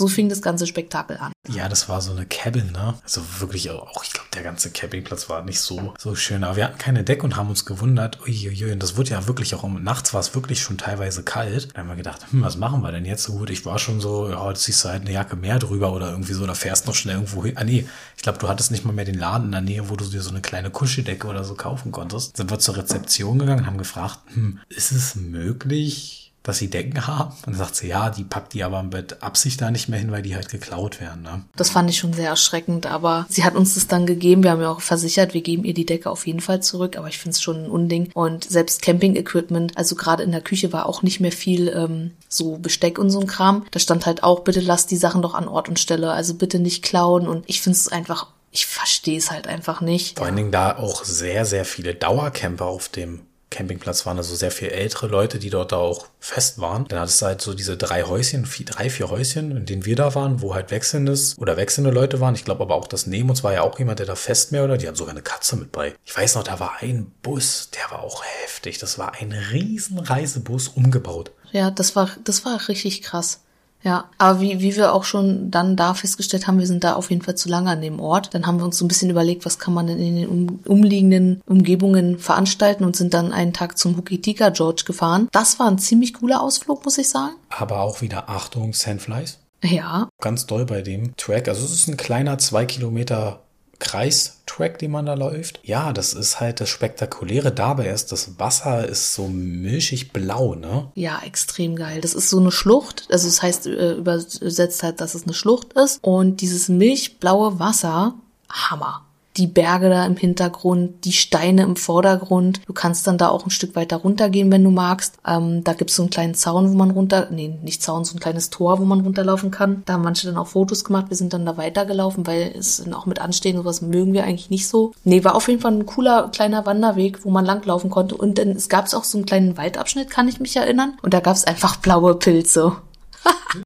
So fing das ganze Spektakel an. Ja, das war so eine Cabin, ne? Also wirklich auch, ich glaube, der ganze Campingplatz war nicht so, so schön. Aber wir hatten keine Decke und haben uns gewundert, uiuiui, und das wurde ja wirklich auch, um, nachts war es wirklich schon teilweise kalt. Da haben wir gedacht, hm, was machen wir denn jetzt so gut? Ich war schon so, ja, jetzt ziehst du halt eine Jacke mehr drüber oder irgendwie so, oder fährst noch schnell irgendwo hin. Ah, nee, ich glaube, du hattest nicht mal mehr den Laden in der Nähe, wo du dir so eine kleine Kuscheldecke oder so kaufen konntest. Sind wir zur Rezeption gegangen, haben gefragt, hm, ist es möglich, dass sie Decken haben. Und dann sagt sie, ja, die packt die aber mit Absicht da nicht mehr hin, weil die halt geklaut werden. Ne? Das fand ich schon sehr erschreckend, aber sie hat uns das dann gegeben. Wir haben ja auch versichert, wir geben ihr die Decke auf jeden Fall zurück, aber ich finde es schon ein Unding. Und selbst Camping-Equipment, also gerade in der Küche war auch nicht mehr viel ähm, so Besteck und so ein Kram. Da stand halt auch, bitte lasst die Sachen doch an Ort und Stelle, also bitte nicht klauen. Und ich finde es einfach ich verstehe es halt einfach nicht. Vor allen Dingen da auch sehr, sehr viele Dauercamper auf dem Campingplatz waren also sehr viel ältere Leute, die dort da auch fest waren. Dann hattest du halt so diese drei Häuschen, vier, drei, vier Häuschen, in denen wir da waren, wo halt wechselndes oder wechselnde Leute waren. Ich glaube aber auch, das neben uns war ja auch jemand, der da fest mehr oder die hatten sogar eine Katze mit bei. Ich weiß noch, da war ein Bus, der war auch heftig. Das war ein riesen Reisebus umgebaut. Ja, das war, das war richtig krass. Ja, aber wie, wie wir auch schon dann da festgestellt haben, wir sind da auf jeden Fall zu lange an dem Ort. Dann haben wir uns so ein bisschen überlegt, was kann man denn in den um, umliegenden Umgebungen veranstalten und sind dann einen Tag zum Hukitika George gefahren. Das war ein ziemlich cooler Ausflug, muss ich sagen. Aber auch wieder Achtung, Sandflies. Ja. Ganz doll bei dem Track. Also es ist ein kleiner zwei Kilometer Kreistrack, den man da läuft. Ja, das ist halt das Spektakuläre dabei ist, das Wasser ist so milchig blau, ne? Ja, extrem geil. Das ist so eine Schlucht. Also das heißt äh, übersetzt halt, dass es eine Schlucht ist. Und dieses milchblaue Wasser, Hammer die Berge da im Hintergrund, die Steine im Vordergrund. Du kannst dann da auch ein Stück weiter runtergehen, wenn du magst. Ähm, da gibt's so einen kleinen Zaun, wo man runter, nee, nicht Zaun, so ein kleines Tor, wo man runterlaufen kann. Da haben manche dann auch Fotos gemacht. Wir sind dann da weitergelaufen, weil es auch mit Anstehen sowas mögen wir eigentlich nicht so. Nee, war auf jeden Fall ein cooler kleiner Wanderweg, wo man langlaufen konnte. Und dann es gab's auch so einen kleinen Waldabschnitt, kann ich mich erinnern. Und da gab's einfach blaue Pilze.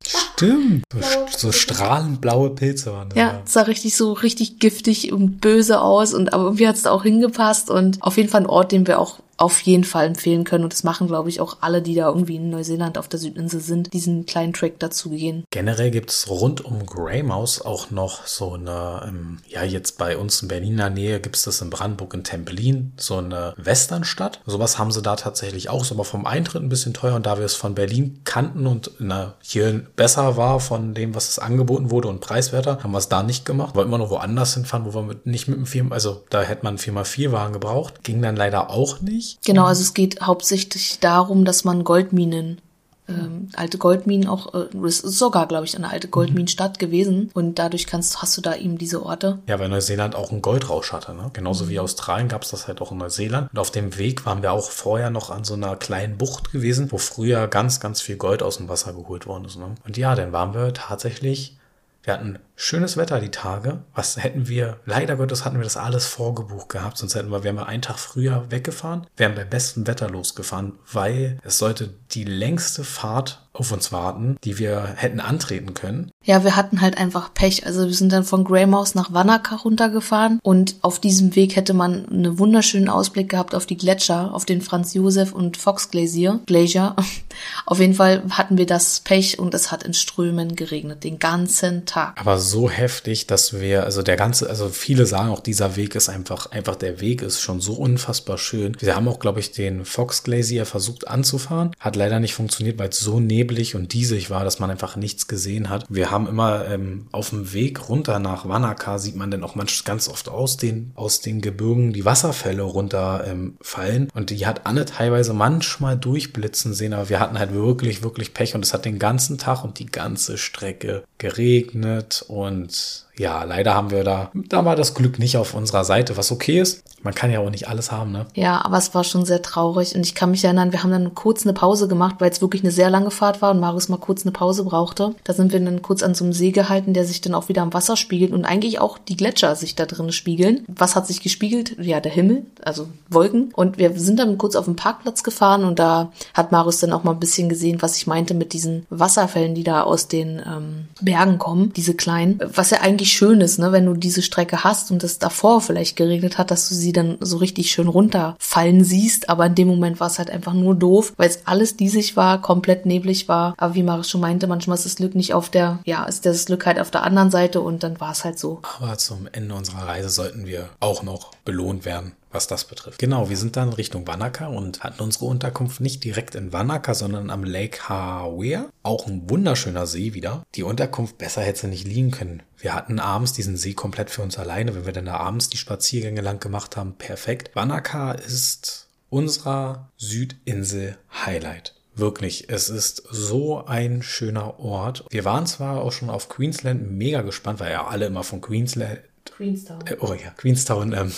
Stimmt. So, so strahlend blaue Pilze waren das. Ja, es sah richtig so richtig giftig und böse aus und aber irgendwie hat es da auch hingepasst und auf jeden Fall ein Ort, den wir auch auf jeden Fall empfehlen können. Und das machen, glaube ich, auch alle, die da irgendwie in Neuseeland auf der Südinsel sind, diesen kleinen Track dazu gehen. Generell gibt's rund um Greymouse auch noch so eine, ähm, ja, jetzt bei uns in Berliner Nähe gibt's das in Brandenburg in Templin, so eine Westernstadt. Sowas haben sie da tatsächlich auch, ist aber vom Eintritt ein bisschen teuer. Und da wir es von Berlin kannten und na, hier besser war von dem, was es angeboten wurde und preiswerter, haben wir es da nicht gemacht. Wollten wir noch woanders hinfahren, wo wir mit, nicht mit dem 4, also da hätte man 4x4-Wagen gebraucht. Ging dann leider auch nicht nicht. Genau, also es geht hauptsächlich darum, dass man Goldminen ähm, alte Goldminen auch, äh, das ist sogar, glaube ich, eine alte Goldminenstadt gewesen. Und dadurch kannst, hast du da eben diese Orte. Ja, weil Neuseeland auch einen Goldrausch hatte. Ne? Genauso wie Australien gab es das halt auch in Neuseeland. Und auf dem Weg waren wir auch vorher noch an so einer kleinen Bucht gewesen, wo früher ganz, ganz viel Gold aus dem Wasser geholt worden ist. Ne? Und ja, dann waren wir tatsächlich wir hatten schönes Wetter die Tage. Was hätten wir, leider Gottes hatten wir das alles vorgebucht gehabt, sonst hätten wir, wären wir einen Tag früher weggefahren, wären bei bestem Wetter losgefahren, weil es sollte die längste Fahrt auf uns warten, die wir hätten antreten können. Ja, wir hatten halt einfach Pech. Also wir sind dann von Greymouse nach Wanaka runtergefahren und auf diesem Weg hätte man einen wunderschönen Ausblick gehabt auf die Gletscher, auf den Franz Josef und Fox Glacier. Glacier. Auf jeden Fall hatten wir das Pech und es hat in Strömen geregnet, den ganzen Tag. Aber so heftig, dass wir, also der ganze, also viele sagen auch, dieser Weg ist einfach, einfach der Weg ist schon so unfassbar schön. Wir haben auch, glaube ich, den Fox Glacier versucht anzufahren. Hat leider nicht funktioniert, weil es so neblig und diesig war, dass man einfach nichts gesehen hat. Wir haben immer ähm, auf dem Weg runter nach Wanaka sieht man dann auch manchmal ganz oft aus den, aus den Gebirgen die Wasserfälle runterfallen. Ähm, und die hat Anne teilweise manchmal durchblitzen sehen, aber wir hatten halt wirklich, wirklich Pech und es hat den ganzen Tag und die ganze Strecke geregnet und ja, leider haben wir da, da war das Glück nicht auf unserer Seite, was okay ist. Man kann ja auch nicht alles haben, ne? Ja, aber es war schon sehr traurig und ich kann mich erinnern, wir haben dann kurz eine Pause gemacht, weil es wirklich eine sehr lange Fahrt war und Marius mal kurz eine Pause brauchte. Da sind wir dann kurz an so einem See gehalten, der sich dann auch wieder am Wasser spiegelt und eigentlich auch die Gletscher sich da drin spiegeln. Was hat sich gespiegelt? Ja, der Himmel, also Wolken. Und wir sind dann kurz auf den Parkplatz gefahren und da hat Marius dann auch mal ein bisschen gesehen, was ich meinte mit diesen Wasserfällen, die da aus den ähm, Bergen kommen, diese kleinen, was ja eigentlich schön ist, ne, wenn du diese Strecke hast und es davor vielleicht geregnet hat, dass du sie dann so richtig schön runterfallen siehst. Aber in dem Moment war es halt einfach nur doof, weil es alles diesig war, komplett neblig war. Aber wie Maris schon meinte, manchmal ist das Glück nicht auf der, ja, ist das Glück halt auf der anderen Seite und dann war es halt so. Aber zum Ende unserer Reise sollten wir auch noch belohnt werden was das betrifft. Genau, wir sind dann Richtung Wanaka und hatten unsere Unterkunft nicht direkt in Wanaka, sondern am Lake Hawea. Auch ein wunderschöner See wieder. Die Unterkunft besser hätte sie nicht liegen können. Wir hatten abends diesen See komplett für uns alleine. Wenn wir dann da abends die Spaziergänge lang gemacht haben, perfekt. Wanaka ist unserer Südinsel Highlight. Wirklich, es ist so ein schöner Ort. Wir waren zwar auch schon auf Queensland mega gespannt, weil ja alle immer von Queensland. Queenstown. Äh, oh ja, Queenstown ähm,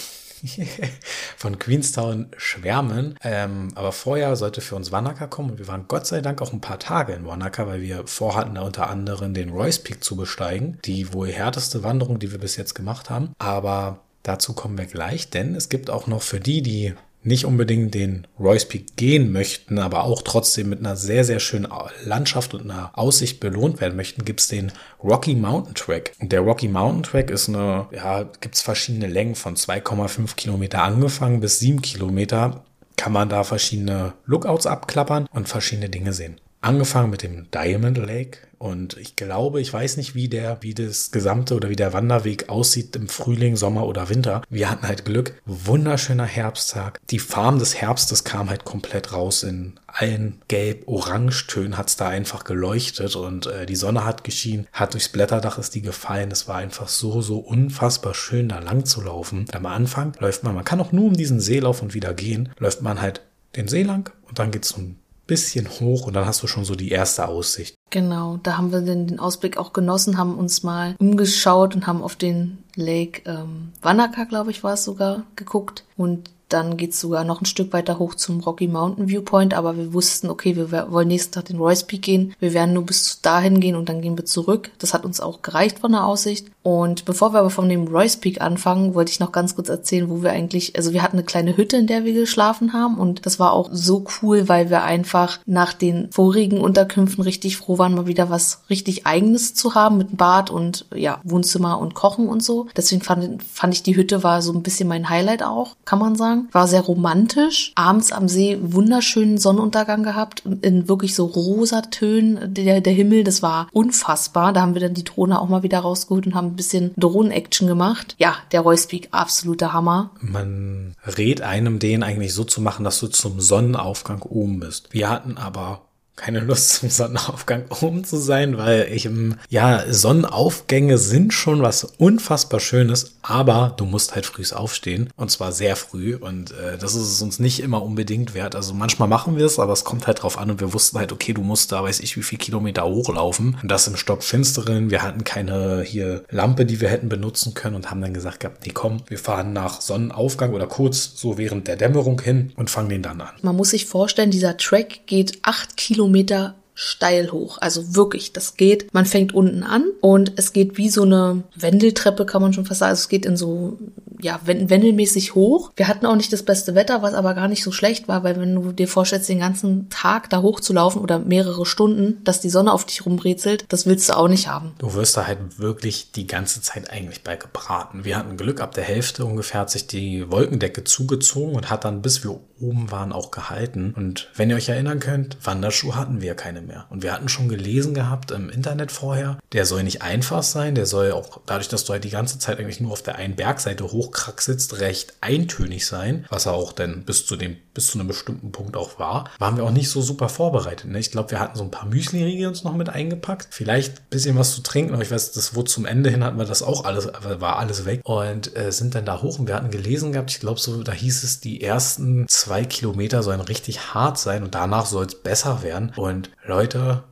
von Queenstown schwärmen. Ähm, aber vorher sollte für uns Wanaka kommen und wir waren Gott sei Dank auch ein paar Tage in Wanaka, weil wir vorhatten, da unter anderem den Royce Peak zu besteigen. Die wohl härteste Wanderung, die wir bis jetzt gemacht haben. Aber dazu kommen wir gleich, denn es gibt auch noch für die, die nicht unbedingt den Royce Peak gehen möchten, aber auch trotzdem mit einer sehr, sehr schönen Landschaft und einer Aussicht belohnt werden möchten, gibt's den Rocky Mountain Track. Der Rocky Mountain Track ist eine, ja, gibt's verschiedene Längen von 2,5 Kilometer angefangen bis 7 Kilometer kann man da verschiedene Lookouts abklappern und verschiedene Dinge sehen. Angefangen mit dem Diamond Lake, und ich glaube, ich weiß nicht, wie der, wie das gesamte oder wie der Wanderweg aussieht im Frühling, Sommer oder Winter. Wir hatten halt Glück. Wunderschöner Herbsttag. Die Farm des Herbstes kam halt komplett raus in allen gelb-orange-Tönen hat's da einfach geleuchtet und äh, die Sonne hat geschienen, hat durchs Blätterdach ist die gefallen. Es war einfach so, so unfassbar schön, da lang zu laufen. Am Anfang läuft man, man kann auch nur um diesen See laufen und wieder gehen, läuft man halt den See lang und dann geht's zum bisschen hoch und dann hast du schon so die erste Aussicht. Genau, da haben wir den, Ausblick auch genossen, haben uns mal umgeschaut und haben auf den Lake ähm, Wanaka, glaube ich, war es sogar, geguckt. Und dann geht's sogar noch ein Stück weiter hoch zum Rocky Mountain Viewpoint, aber wir wussten, okay, wir wollen nächsten Tag den Royce Peak gehen. Wir werden nur bis dahin gehen und dann gehen wir zurück. Das hat uns auch gereicht von der Aussicht. Und bevor wir aber von dem Royce Peak anfangen, wollte ich noch ganz kurz erzählen, wo wir eigentlich, also wir hatten eine kleine Hütte, in der wir geschlafen haben und das war auch so cool, weil wir einfach nach den vorigen Unterkünften richtig froh waren, mal wieder was richtig eigenes zu haben mit Bad und ja, Wohnzimmer und Kochen und so. Deswegen fand, fand ich die Hütte war so ein bisschen mein Highlight auch, kann man sagen Sonnenaufgang. War sehr romantisch. Abends am See wunderschönen Sonnenuntergang gehabt. In wirklich so rosa Tönen. Der, der Himmel, das war unfassbar. Da haben wir dann die Drohne auch mal wieder rausgeholt und haben ein bisschen Drohnen-Action gemacht. Ja, der Royce absoluter Hammer. Man rät einem, den eigentlich so zu machen, dass du zum Sonnenaufgang oben bist. Wir hatten aber keine Lust zum Sonnenaufgang oben zu sein, weil ich im, ja, Sonnenaufgänge sind schon was unfassbar Schönes, aber du musst halt früh aufstehen und zwar sehr früh und äh, das ist es uns nicht immer unbedingt wert. Also manchmal machen wir es, aber es kommt halt drauf an und wir wussten halt, okay, du musst da, weiß ich, wie viel Kilometer hochlaufen und das im Stockfinsteren. Wir hatten keine hier Lampe, die wir hätten benutzen können und haben dann gesagt gehabt, nee, komm, wir fahren nach Sonnenaufgang oder kurz so während der Dämmerung hin und fangen den dann an. Man muss sich vorstellen, dieser Track geht acht Kilometer Kilometer steil hoch. Also wirklich, das geht. Man fängt unten an und es geht wie so eine Wendeltreppe, kann man schon fast sagen. Also es geht in so, ja, wendelmäßig hoch. Wir hatten auch nicht das beste Wetter, was aber gar nicht so schlecht war, weil wenn du dir vorstellst, den ganzen Tag da hochzulaufen oder mehrere Stunden, dass die Sonne auf dich rumbrezelt, das willst du auch nicht haben. Du wirst da halt wirklich die ganze Zeit eigentlich bei gebraten. Wir hatten Glück, ab der Hälfte ungefähr hat sich die Wolkendecke zugezogen und hat dann, bis wir oben waren, auch gehalten. Und wenn ihr euch erinnern könnt, Wanderschuhe hatten wir keine mehr. Und wir hatten schon gelesen gehabt im Internet vorher, der soll nicht einfach sein, der soll auch dadurch, dass du halt die ganze Zeit eigentlich nur auf der einen Bergseite hochkraxelst, recht eintönig sein, was er auch dann bis zu dem, bis zu einem bestimmten Punkt auch war, waren wir auch nicht so super vorbereitet. Ne? Ich glaube, wir hatten so ein paar Müsli-Riegel uns noch mit eingepackt, vielleicht ein bisschen was zu trinken, aber ich weiß, das wurde zum Ende hin hatten wir das auch alles, war alles weg und äh, sind dann da hoch und wir hatten gelesen gehabt, ich glaube so, da hieß es, die ersten zwei Kilometer sollen richtig hart sein und danach soll es besser werden und Leute,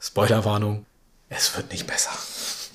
Spoilerwarnung, es wird nicht besser.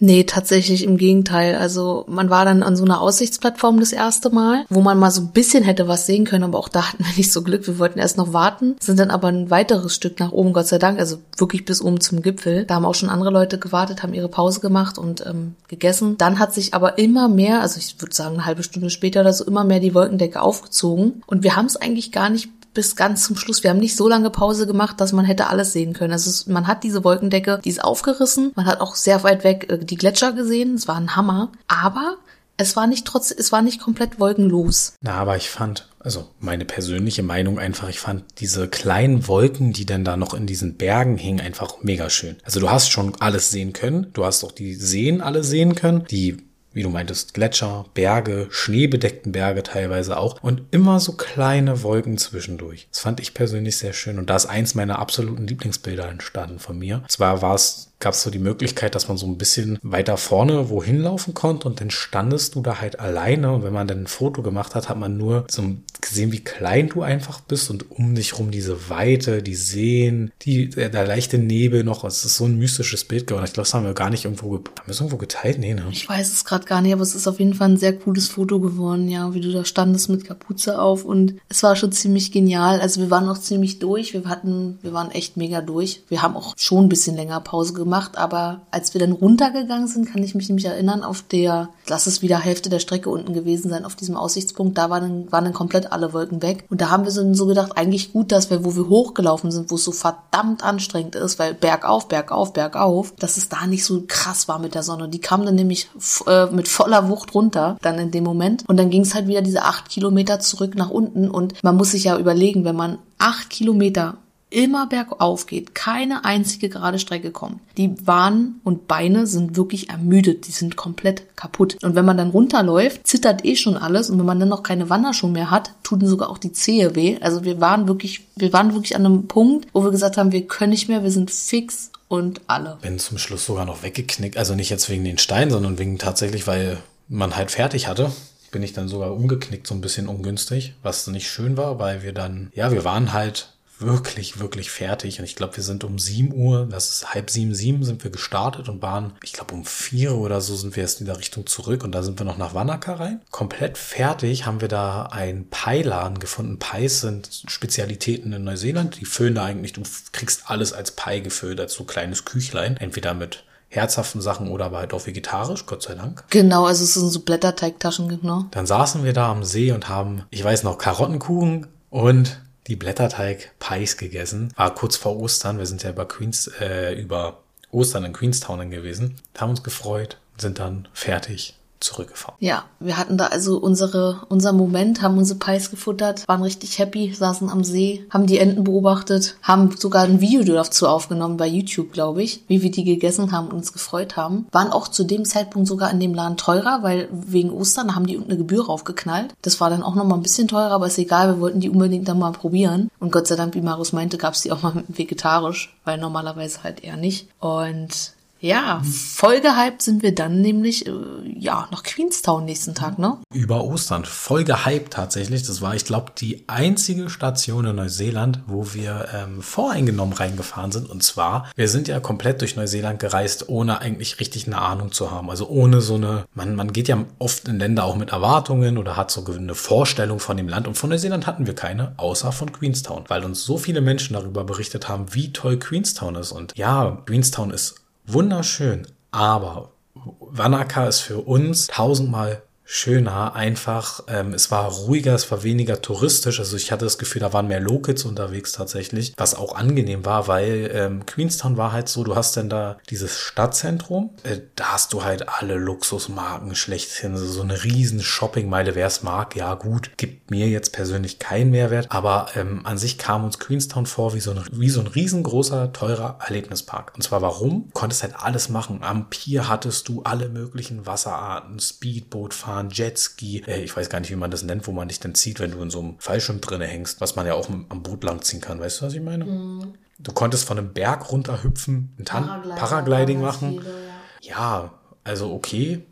Nee, tatsächlich im Gegenteil. Also man war dann an so einer Aussichtsplattform das erste Mal, wo man mal so ein bisschen hätte was sehen können, aber auch da hatten wir nicht so Glück. Wir wollten erst noch warten, sind dann aber ein weiteres Stück nach oben, Gott sei Dank, also wirklich bis oben zum Gipfel. Da haben auch schon andere Leute gewartet, haben ihre Pause gemacht und ähm, gegessen. Dann hat sich aber immer mehr, also ich würde sagen eine halbe Stunde später oder so, immer mehr die Wolkendecke aufgezogen. Und wir haben es eigentlich gar nicht bis ganz zum Schluss. Wir haben nicht so lange Pause gemacht, dass man hätte alles sehen können. Also es, man hat diese Wolkendecke, die ist aufgerissen. Man hat auch sehr weit weg äh, die Gletscher gesehen. Es war ein Hammer. Aber es war nicht trotz, es war nicht komplett wolkenlos. Na, aber ich fand, also meine persönliche Meinung einfach, ich fand diese kleinen Wolken, die dann da noch in diesen Bergen hingen, einfach mega schön. Also du hast schon alles sehen können. Du hast auch die Seen alle sehen können. Die wie du meintest, Gletscher, Berge, schneebedeckten Berge teilweise auch und immer so kleine Wolken zwischendurch. Das fand ich persönlich sehr schön und da ist eins meiner absoluten Lieblingsbilder entstanden von mir. Zwar war es gab es so die Möglichkeit, dass man so ein bisschen weiter vorne wohin laufen konnte und dann standest du da halt alleine und wenn man dann ein Foto gemacht hat, hat man nur so gesehen, wie klein du einfach bist und um dich rum diese Weite, die Seen, die, der, der leichte Nebel noch. Es ist so ein mystisches Bild geworden. Ich glaube, das haben wir gar nicht irgendwo, haben wir irgendwo geteilt? Nee, ne? Ich weiß es gerade gar nicht, aber es ist auf jeden Fall ein sehr cooles Foto geworden, ja, wie du da standest mit Kapuze auf und es war schon ziemlich genial. Also wir waren auch ziemlich durch. Wir hatten, wir waren echt mega durch. Wir haben auch schon ein bisschen länger Pause gemacht gemacht, aber als wir dann runtergegangen sind, kann ich mich nämlich erinnern, auf der, lass es wieder Hälfte der Strecke unten gewesen sein, auf diesem Aussichtspunkt, da waren dann, waren dann komplett alle Wolken weg. Und da haben wir so gedacht, eigentlich gut, dass wir, wo wir hochgelaufen sind, wo es so verdammt anstrengend ist, weil bergauf, bergauf, bergauf, dass es da nicht so krass war mit der Sonne. Die kam dann nämlich äh, mit voller Wucht runter, dann in dem Moment. Und dann ging es halt wieder diese acht Kilometer zurück nach unten. Und man muss sich ja überlegen, wenn man acht Kilometer immer bergauf geht, keine einzige gerade Strecke kommt. Die Waden und Beine sind wirklich ermüdet, die sind komplett kaputt. Und wenn man dann runterläuft, zittert eh schon alles und wenn man dann noch keine Wanderschuhe mehr hat, tun sogar auch die Zehe weh. Also wir waren wirklich, wir waren wirklich an einem Punkt, wo wir gesagt haben, wir können nicht mehr, wir sind fix und alle. Bin zum Schluss sogar noch weggeknickt, also nicht jetzt wegen den Steinen, sondern wegen tatsächlich, weil man halt fertig hatte bin ich dann sogar umgeknickt, so ein bisschen ungünstig, was nicht schön war, weil wir dann, ja, wir waren halt wirklich, wirklich fertig. Und ich glaube, wir sind um 7 Uhr, das ist halb sieben, sieben, sind wir gestartet und waren, ich glaube, um 4 oder so sind wir erst in der Richtung zurück und da sind wir noch nach Wanaka rein. Komplett fertig haben wir da einen Pie-Laden gefunden. Pies sind Spezialitäten in Neuseeland. Die füllen da eigentlich, du kriegst alles als Pie gefüllt, als so kleines Küchlein. Entweder mit herzhaften Sachen oder aber halt auch vegetarisch, Gott sei Dank. Genau, also es sind so Blätterteigtaschen, genau. Dann saßen wir da am See und haben, ich weiß noch, Karottenkuchen und die Blätterteig-Pies gegessen. War kurz vor Ostern. Wir sind ja über Queens, äh, über Ostern in Queenstown gewesen. Haben uns gefreut, sind dann fertig zurückgefahren. Ja, wir hatten da also unsere, unser Moment, haben unsere Pies gefuttert, waren richtig happy, saßen am See, haben die Enten beobachtet, haben sogar ein Video dazu aufgenommen bei YouTube, glaube ich, wie wir die gegessen haben und uns gefreut haben. Waren auch zu dem Zeitpunkt sogar in dem Laden teurer, weil wegen Ostern haben die eine Gebühr raufgeknallt. Das war dann auch nochmal ein bisschen teurer, aber ist egal, wir wollten die unbedingt dann mal probieren. Und Gott sei Dank, wie Marus meinte, gab es die auch mal vegetarisch, weil normalerweise halt eher nicht. Und ja, voll gehypt sind wir dann nämlich, äh, ja, nach Queenstown nächsten Tag, ne? Über Ostern. Voll gehypt tatsächlich. Das war, ich glaube, die einzige Station in Neuseeland, wo wir ähm, voreingenommen reingefahren sind. Und zwar, wir sind ja komplett durch Neuseeland gereist, ohne eigentlich richtig eine Ahnung zu haben. Also ohne so eine, man, man geht ja oft in Länder auch mit Erwartungen oder hat so eine Vorstellung von dem Land. Und von Neuseeland hatten wir keine, außer von Queenstown. Weil uns so viele Menschen darüber berichtet haben, wie toll Queenstown ist. Und ja, Queenstown ist wunderschön, aber Wanaka ist für uns tausendmal schöner, einfach. Ähm, es war ruhiger, es war weniger touristisch. Also ich hatte das Gefühl, da waren mehr Locals unterwegs tatsächlich, was auch angenehm war, weil ähm, Queenstown war halt so, du hast dann da dieses Stadtzentrum, äh, da hast du halt alle Luxusmarken schlechthin, so eine riesen Shoppingmeile, wer es mag, ja gut, gibt mir jetzt persönlich keinen Mehrwert, aber ähm, an sich kam uns Queenstown vor wie so, ein, wie so ein riesengroßer, teurer Erlebnispark. Und zwar warum? Du konntest halt alles machen. Am Pier hattest du alle möglichen Wasserarten, Speedboot fahren, fahren, Jetski, äh, ich weiß gar nicht, wie man das nennt, wo man dich dann zieht, wenn du in so einem Fallschirm drinne hängst, was man ja auch am Boot langziehen kann. Weißt du, was ich meine? Mhm. Du konntest von einem Berg runterhüpfen, ein Paragliding, Paragliding machen. Viele, ja. ja, also okay,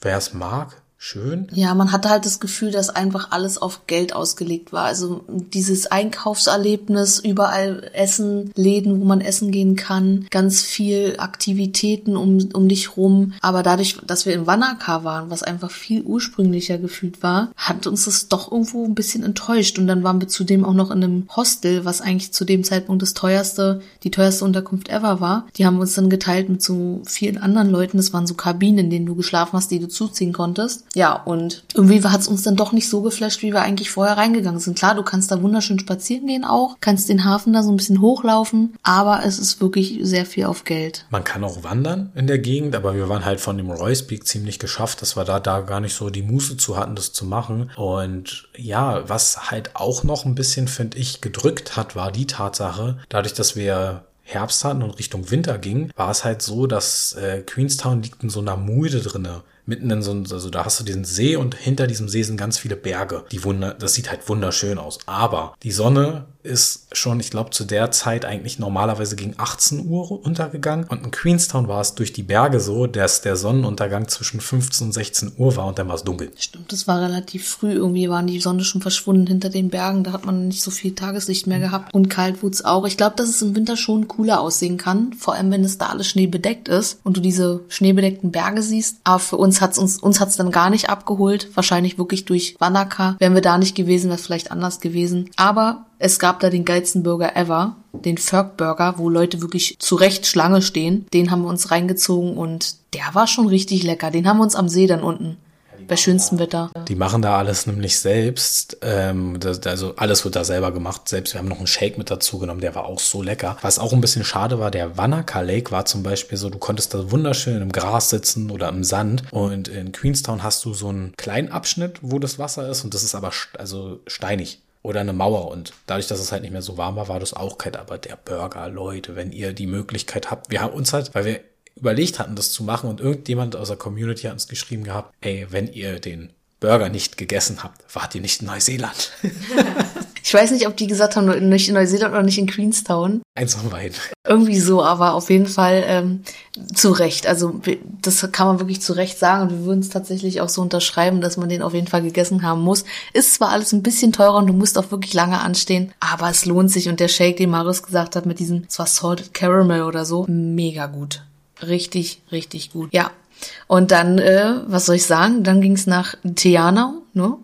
wer es mag, schön. Ja, man hatte halt das Gefühl, dass einfach alles auf Geld ausgelegt war. Also dieses Einkaufserlebnis, überall Essen, Läden, wo man essen gehen kann, ganz viel Aktivitäten um, um dich rum. Aber dadurch, dass wir in Wanaka waren, was einfach viel ursprünglicher gefühlt war, hat uns das doch irgendwo ein bisschen enttäuscht. Und dann waren wir zudem auch noch in einem Hostel, was eigentlich zu dem Zeitpunkt das teuerste, die teuerste Unterkunft ever war. Die haben uns dann geteilt mit so vielen anderen Leuten. Das waren so Kabinen, in denen du geschlafen hast, die du zuziehen konntest. Ja, und irgendwie hat es uns dann doch nicht so geflasht, wie wir eigentlich vorher reingegangen sind. Klar, du kannst da wunderschön spazieren gehen auch, kannst den Hafen da so ein bisschen hochlaufen, aber es ist wirklich sehr viel auf Geld. Man kann auch wandern in der Gegend, aber wir waren halt von dem Royce Peak ziemlich geschafft, dass wir da, da gar nicht so die Muße zu hatten, das zu machen. Und ja, was halt auch noch ein bisschen, finde ich, gedrückt hat, war die Tatsache, dadurch, dass wir Herbst hatten und Richtung Winter ging, war es halt so, dass äh, Queenstown liegt in so einer Mulde drinne mitten in so, also da hast du diesen See und hinter diesem See sind ganz viele Berge. Die wunder, das sieht halt wunderschön aus. Aber die Sonne ist schon, ich glaube, zu der Zeit eigentlich normalerweise gegen 18 Uhr untergegangen. Und in Queenstown war es durch die Berge so, dass der Sonnenuntergang zwischen 15 und 16 Uhr war und dann war es dunkel. Stimmt, das war relativ früh. Irgendwie waren die Sonne schon verschwunden hinter den Bergen. Da hat man nicht so viel Tageslicht mehr gehabt. Und kalt wurde es auch. Ich glaube, dass es im Winter schon cooler aussehen kann. Vor allem, wenn es da alles schneebedeckt ist und du diese schneebedeckten Berge siehst. Aber für uns hat's uns, uns hat's dann gar nicht abgeholt. Wahrscheinlich wirklich durch Wanaka. Wären wir da nicht gewesen, wäre es vielleicht anders gewesen. Aber es gab da den geilsten Burger ever, den Ferg Burger, wo Leute wirklich zurecht Schlange stehen. Den haben wir uns reingezogen und der war schon richtig lecker. Den haben wir uns am See dann unten bei schönstem Wetter. Die machen da alles nämlich selbst. Ähm, das, also alles wird da selber gemacht. Selbst wir haben noch einen Shake mit dazu genommen, der war auch so lecker. Was auch ein bisschen schade war, der Wanaka Lake war zum Beispiel so, du konntest da wunderschön im Gras sitzen oder im Sand. Und in Queenstown hast du so einen kleinen Abschnitt, wo das Wasser ist und das ist aber also steinig oder eine Mauer. Und dadurch, dass es halt nicht mehr so warm war, war das auch kalt. Aber der Burger, Leute, wenn ihr die Möglichkeit habt, wir haben uns halt, weil wir überlegt hatten, das zu machen und irgendjemand aus der Community hat uns geschrieben gehabt, ey, wenn ihr den Burger nicht gegessen habt, wart ihr nicht in Neuseeland. ich weiß nicht, ob die gesagt haben, nicht in Neuseeland oder nicht in Queenstown. Eins von beiden. Irgendwie so, aber auf jeden Fall ähm, zu Recht. Also das kann man wirklich zu Recht sagen und wir würden es tatsächlich auch so unterschreiben, dass man den auf jeden Fall gegessen haben muss. Ist zwar alles ein bisschen teurer und du musst auch wirklich lange anstehen, aber es lohnt sich und der Shake, den Marius gesagt hat mit diesem, zwar Salted Caramel oder so, mega gut. Richtig, richtig gut. Ja, und dann, äh, was soll ich sagen? Dann ging es nach Teanau, ne?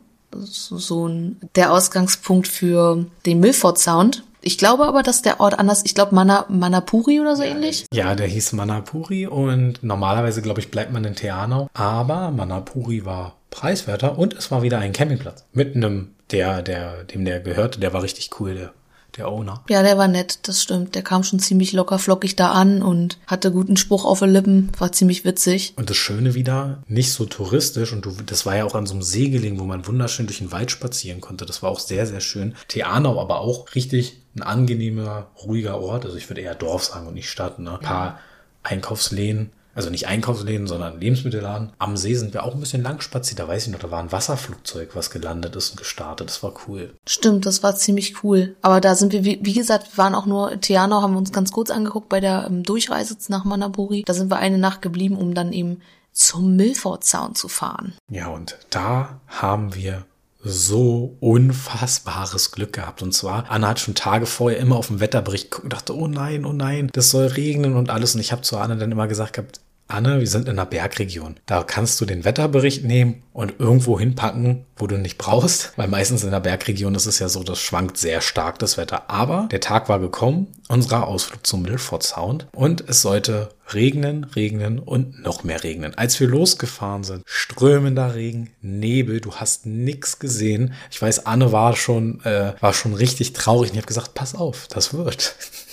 So, ein, der Ausgangspunkt für den Milford Sound. Ich glaube aber, dass der Ort anders, ich glaube Mana, Manapuri oder so ähnlich. Ja, der hieß Manapuri und normalerweise, glaube ich, bleibt man in Teanau. Aber Manapuri war preiswerter und es war wieder ein Campingplatz. Mit einem, der, der, dem der gehörte, der war richtig cool, der der Owner. Ja, der war nett, das stimmt. Der kam schon ziemlich locker flockig da an und hatte guten Spruch auf den Lippen, war ziemlich witzig. Und das Schöne wieder, nicht so touristisch und du, das war ja auch an so einem See gelegen, wo man wunderschön durch den Wald spazieren konnte. Das war auch sehr, sehr schön. Theanau aber auch richtig ein angenehmer, ruhiger Ort. Also ich würde eher Dorf sagen und nicht Stadt. Ne? Ein paar Einkaufsläden, also nicht Einkaufsläden, sondern Lebensmittelladen. Am See sind wir auch ein bisschen lang spaziert. Da weiß ich noch, da war ein Wasserflugzeug, was gelandet ist und gestartet. Das war cool. Stimmt, das war ziemlich cool. Aber da sind wir, wie, wie gesagt, wir waren auch nur, Theanau haben wir uns ganz kurz angeguckt bei der ähm, Durchreise nach Manaburi. Da sind wir eine Nacht geblieben, um dann eben zum Milford Sound zu fahren. Ja, und da haben wir so unfassbares Glück gehabt. Und zwar, Anna hat schon Tage vorher immer auf dem Wetterbericht geguckt und dachte, oh nein, oh nein, das soll regnen und alles. Und ich habe zu Anna dann immer gesagt gehabt, Anne, wir sind in einer Bergregion. Da kannst du den Wetterbericht nehmen und irgendwo hinpacken, wo du nicht brauchst. Weil meistens in der Bergregion ist es ja so, das schwankt sehr stark das Wetter. Aber der Tag war gekommen, unserer Ausflug zum Milford Sound. Und es sollte regnen, regnen und noch mehr regnen. Als wir losgefahren sind, strömender Regen, Nebel, du hast nix gesehen. Ich weiß, Anne war schon, äh, war schon richtig traurig und ich habe gesagt, pass auf, das wird.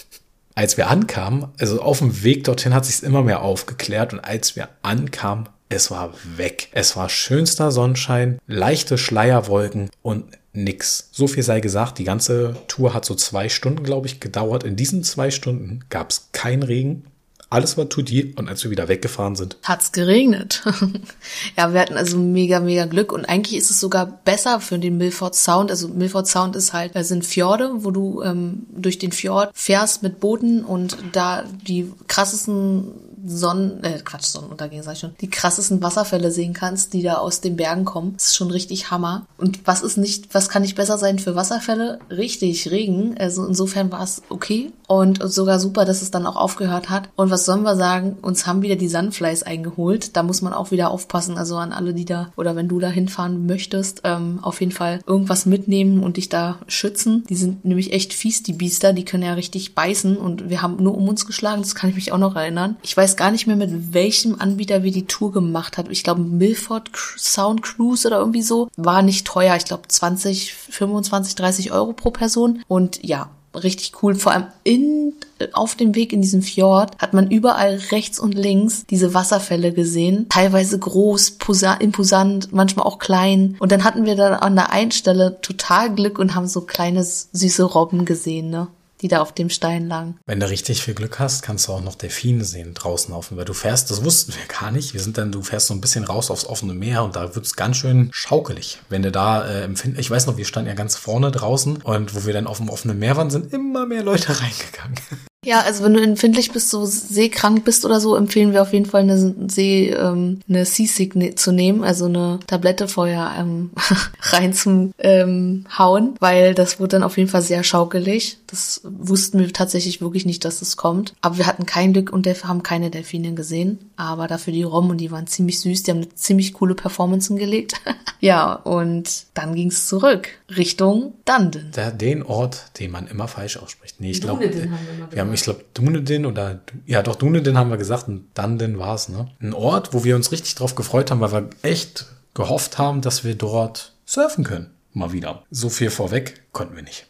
als wir ankamen, also auf dem Weg dorthin hat sich immer mehr aufgeklärt und als wir ankamen, es war weg. Es war schönster Sonnenschein, leichte Schleierwolken und nix. So viel sei gesagt, die ganze Tour hat so zwei Stunden, glaube ich, gedauert. In diesen zwei Stunden gab es keinen Regen, alles war tutti und als wir wieder weggefahren sind, hat's geregnet. ja, wir hatten also mega, mega Glück und eigentlich ist es sogar besser für den Milford Sound. Also Milford Sound ist halt, da sind Fjorde, wo du ähm, durch den Fjord fährst mit Booten und da die krassesten Sonnen, äh, Quatsch, Sonnenuntergänge sag ich schon, die krassesten Wasserfälle sehen kannst, die da aus den Bergen kommen. Das ist schon richtig Hammer. Und was ist nicht, was kann nicht besser sein für Wasserfälle? Richtig, Regen. Also insofern war es okay und sogar super, dass es dann auch aufgehört hat. Und was sollen wir sagen? Uns haben wieder die Sunflies eingeholt. Da muss man auch wieder aufpassen. Also an alle, die da oder wenn du da hinfahren möchtest, ähm, auf jeden Fall irgendwas mitnehmen und dich da schützen. Die sind nämlich echt fies, die Biester. Die können ja richtig beißen und wir haben nur um uns geschlagen. Das kann ich mich auch noch erinnern. Ich weiß gar nicht mehr, mit welchem Anbieter wir die Tour gemacht haben. Ich glaube, Milford Sound Cruise oder irgendwie so. War nicht teuer. Ich glaube, 20, 25, 30 Euro pro Person. Und ja, richtig cool. Vor allem in, auf dem Weg in diesen Fjord hat man überall rechts und links diese Wasserfälle gesehen. Teilweise groß, imposant, manchmal auch klein. Und dann hatten wir dann an der einen Stelle total Glück und haben so kleine süße Robben gesehen, ne? Die da auf dem Stein lagen. Wenn du richtig viel Glück hast, kannst du auch noch Delfine sehen draußen auf dem Weil du fährst, das wussten wir gar nicht. Wir sind dann, du fährst so ein bisschen raus aufs offene Meer und da wird's ganz schön schaukelig. Wenn du da äh, empfinden, ich weiß noch, wir standen ja ganz vorne draußen und wo wir dann auf dem offenen Meer waren, sind immer mehr Leute reingegangen. Ja, also wenn du empfindlich bist, so seekrank bist oder so, empfehlen wir auf jeden Fall eine See, ähm, eine Seasick ne zu nehmen, also eine Tablette vorher ähm, rein zum ähm, hauen, weil das wurde dann auf jeden Fall sehr schaukelig. Das wussten wir tatsächlich wirklich nicht, dass es kommt. Aber wir hatten kein Glück und haben keine Delfine gesehen. Aber dafür die Rom und die waren ziemlich süß. Die haben eine ziemlich coole Performance hingelegt. ja, und dann ging's zurück Richtung Dundon. Der, den Ort, den man immer falsch ausspricht. Nee, ich glaube, wir haben, ich glaube, Dunedin oder, ja doch, Dunedin haben wir gesagt und Dundon war's, ne? Ein Ort, wo wir uns richtig drauf gefreut haben, weil wir echt gehofft haben, dass wir dort surfen können mal wieder. So viel vorweg konnten wir nicht.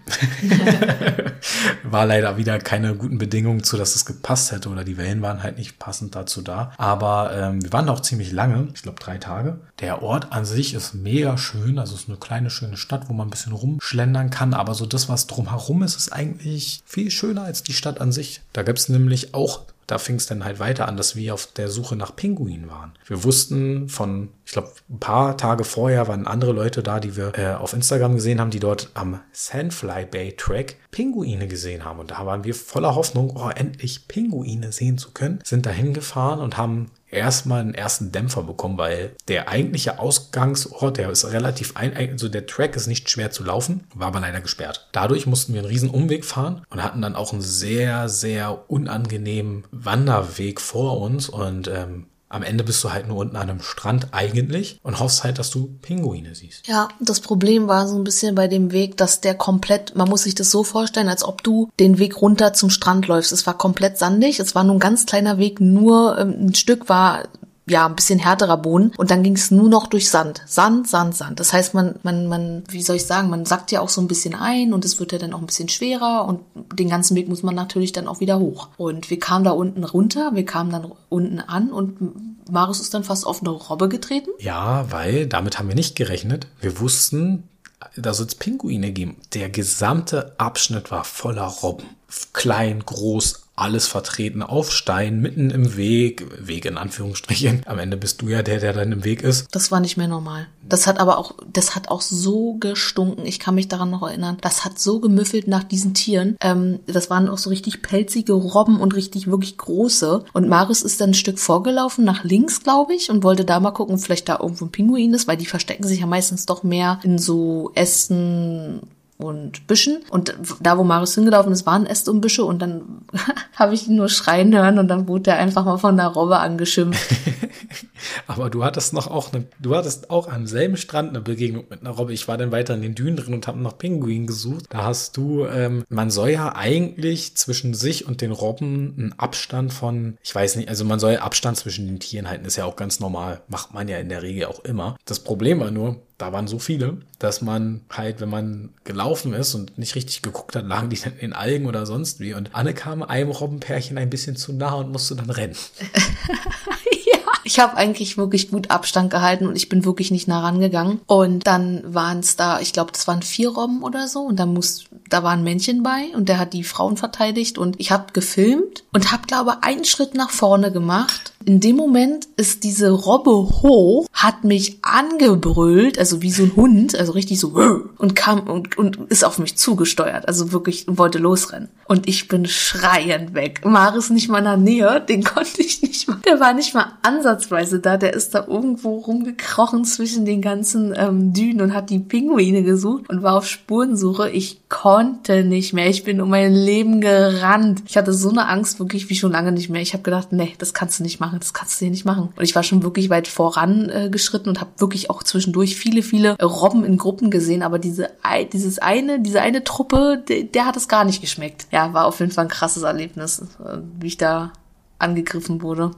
War leider wieder keine guten Bedingungen zu, dass es gepasst hätte oder die Wellen waren halt nicht passend dazu da. Aber ähm, wir waren auch ziemlich lange, ich glaube drei Tage. Der Ort an sich ist mega schön, also es ist eine kleine schöne Stadt, wo man ein bisschen rumschlendern kann. Aber so das, was drumherum ist, ist eigentlich viel schöner als die Stadt an sich. Da gibt's nämlich auch da fing es dann halt weiter an, dass wir auf der Suche nach Pinguinen waren. Wir wussten von, ich glaube, ein paar Tage vorher waren andere Leute da, die wir äh, auf Instagram gesehen haben, die dort am Sandfly Bay Track Pinguine gesehen haben. Und da waren wir voller Hoffnung, oh, endlich Pinguine sehen zu können. Sind dahin gefahren und haben erstmal einen ersten Dämpfer bekommen, weil der eigentliche Ausgangsort, der ist relativ ein, also der Track ist nicht schwer zu laufen, war aber leider gesperrt. Dadurch mussten wir einen riesen Umweg fahren und hatten dann auch einen sehr, sehr unangenehmen Wanderweg vor uns und ähm, am Ende bist du halt nur unten an einem Strand eigentlich und hoffst halt, dass du Pinguine siehst. Ja, das Problem war so ein bisschen bei dem Weg, dass der komplett, man muss sich das so vorstellen, als ob du den Weg runter zum Strand läufst. Es war komplett sandig, es war nur ein ganz kleiner Weg, nur ähm, ein Stück war ja, ein bisschen härterer Boden und dann ging es nur noch durch Sand. Sand, Sand, Sand. Das heißt, man, man, man, wie soll ich sagen, man sackt ja auch so ein bisschen ein und es wird ja dann auch ein bisschen schwerer und den ganzen Weg muss man natürlich dann auch wieder hoch. Und wir kamen da unten runter, wir kamen dann unten an und Marius ist dann fast auf eine Robbe getreten. Ja, weil damit haben wir nicht gerechnet. Wir wussten, da soll es Pinguine geben. Der gesamte Abschnitt war voller Robben. Klein, groß, alles vertreten auf Stein, mitten im Weg, Weg in Anführungsstrichen. Am Ende bist du ja der, der dann im Weg ist. Das war nicht mehr normal. Das hat aber auch, das hat auch so gestunken. Ich kann mich daran noch erinnern. Das hat so gemüffelt nach diesen Tieren. Ähm, das waren auch so richtig pelzige Robben und richtig wirklich große. Und Marius ist dann ein Stück vorgelaufen nach links, glaube ich, und wollte da mal gucken, vielleicht da irgendwo ein Pinguin ist, weil die verstecken sich ja meistens doch mehr in so Ästen und Büschen. Und da, wo Marius hingelaufen ist, waren Äste und Büsche. Und dann habe ich ihn nur schreien hören und dann wurde er einfach mal von der Robbe angeschimpft. Aber du hattest noch auch eine, du hattest auch am selben Strand eine Begegnung mit einer Robbe. Ich war dann weiter in den Dünen drin und habe nach Pinguinen gesucht. Da hast du, ähm, man soll ja eigentlich zwischen sich und den Robben einen Abstand von, ich weiß nicht, also man soll Abstand zwischen den Tieren halten, ist ja auch ganz normal. Macht man ja in der Regel auch immer. Das Problem war nur, da waren so viele, dass man halt, wenn man gelaufen ist und nicht richtig geguckt hat, lagen die dann in Algen oder sonst wie. Und Anne kam einem Robbenpärchen ein bisschen zu nah und musste dann rennen. ja, ich habe eigentlich wirklich gut Abstand gehalten und ich bin wirklich nicht nah rangegangen. Und dann waren es da, ich glaube, das waren vier Robben oder so. Und da muss, da war ein Männchen bei und der hat die Frauen verteidigt. Und ich habe gefilmt und habe, glaube einen Schritt nach vorne gemacht. In dem Moment ist diese Robbe hoch, hat mich angebrüllt, also wie so ein Hund, also richtig so und kam und, und ist auf mich zugesteuert, also wirklich wollte losrennen. Und ich bin schreiend weg. Maris nicht mal in der Nähe, den konnte ich nicht mal. Der war nicht mal ansatzweise da, der ist da irgendwo rumgekrochen zwischen den ganzen ähm, Dünen und hat die Pinguine gesucht und war auf Spurensuche. Ich konnte nicht mehr. Ich bin um mein Leben gerannt. Ich hatte so eine Angst wirklich wie schon lange nicht mehr. Ich habe gedacht, nee, das kannst du nicht machen, das kannst du hier nicht machen. Und ich war schon wirklich weit voran äh, und habe wirklich auch zwischendurch viele, viele Robben in Gruppen gesehen. Aber diese, dieses eine, diese eine Truppe, der, der hat es gar nicht geschmeckt. Ja, war auf jeden Fall ein krasses Erlebnis, äh, wie ich da angegriffen wurde.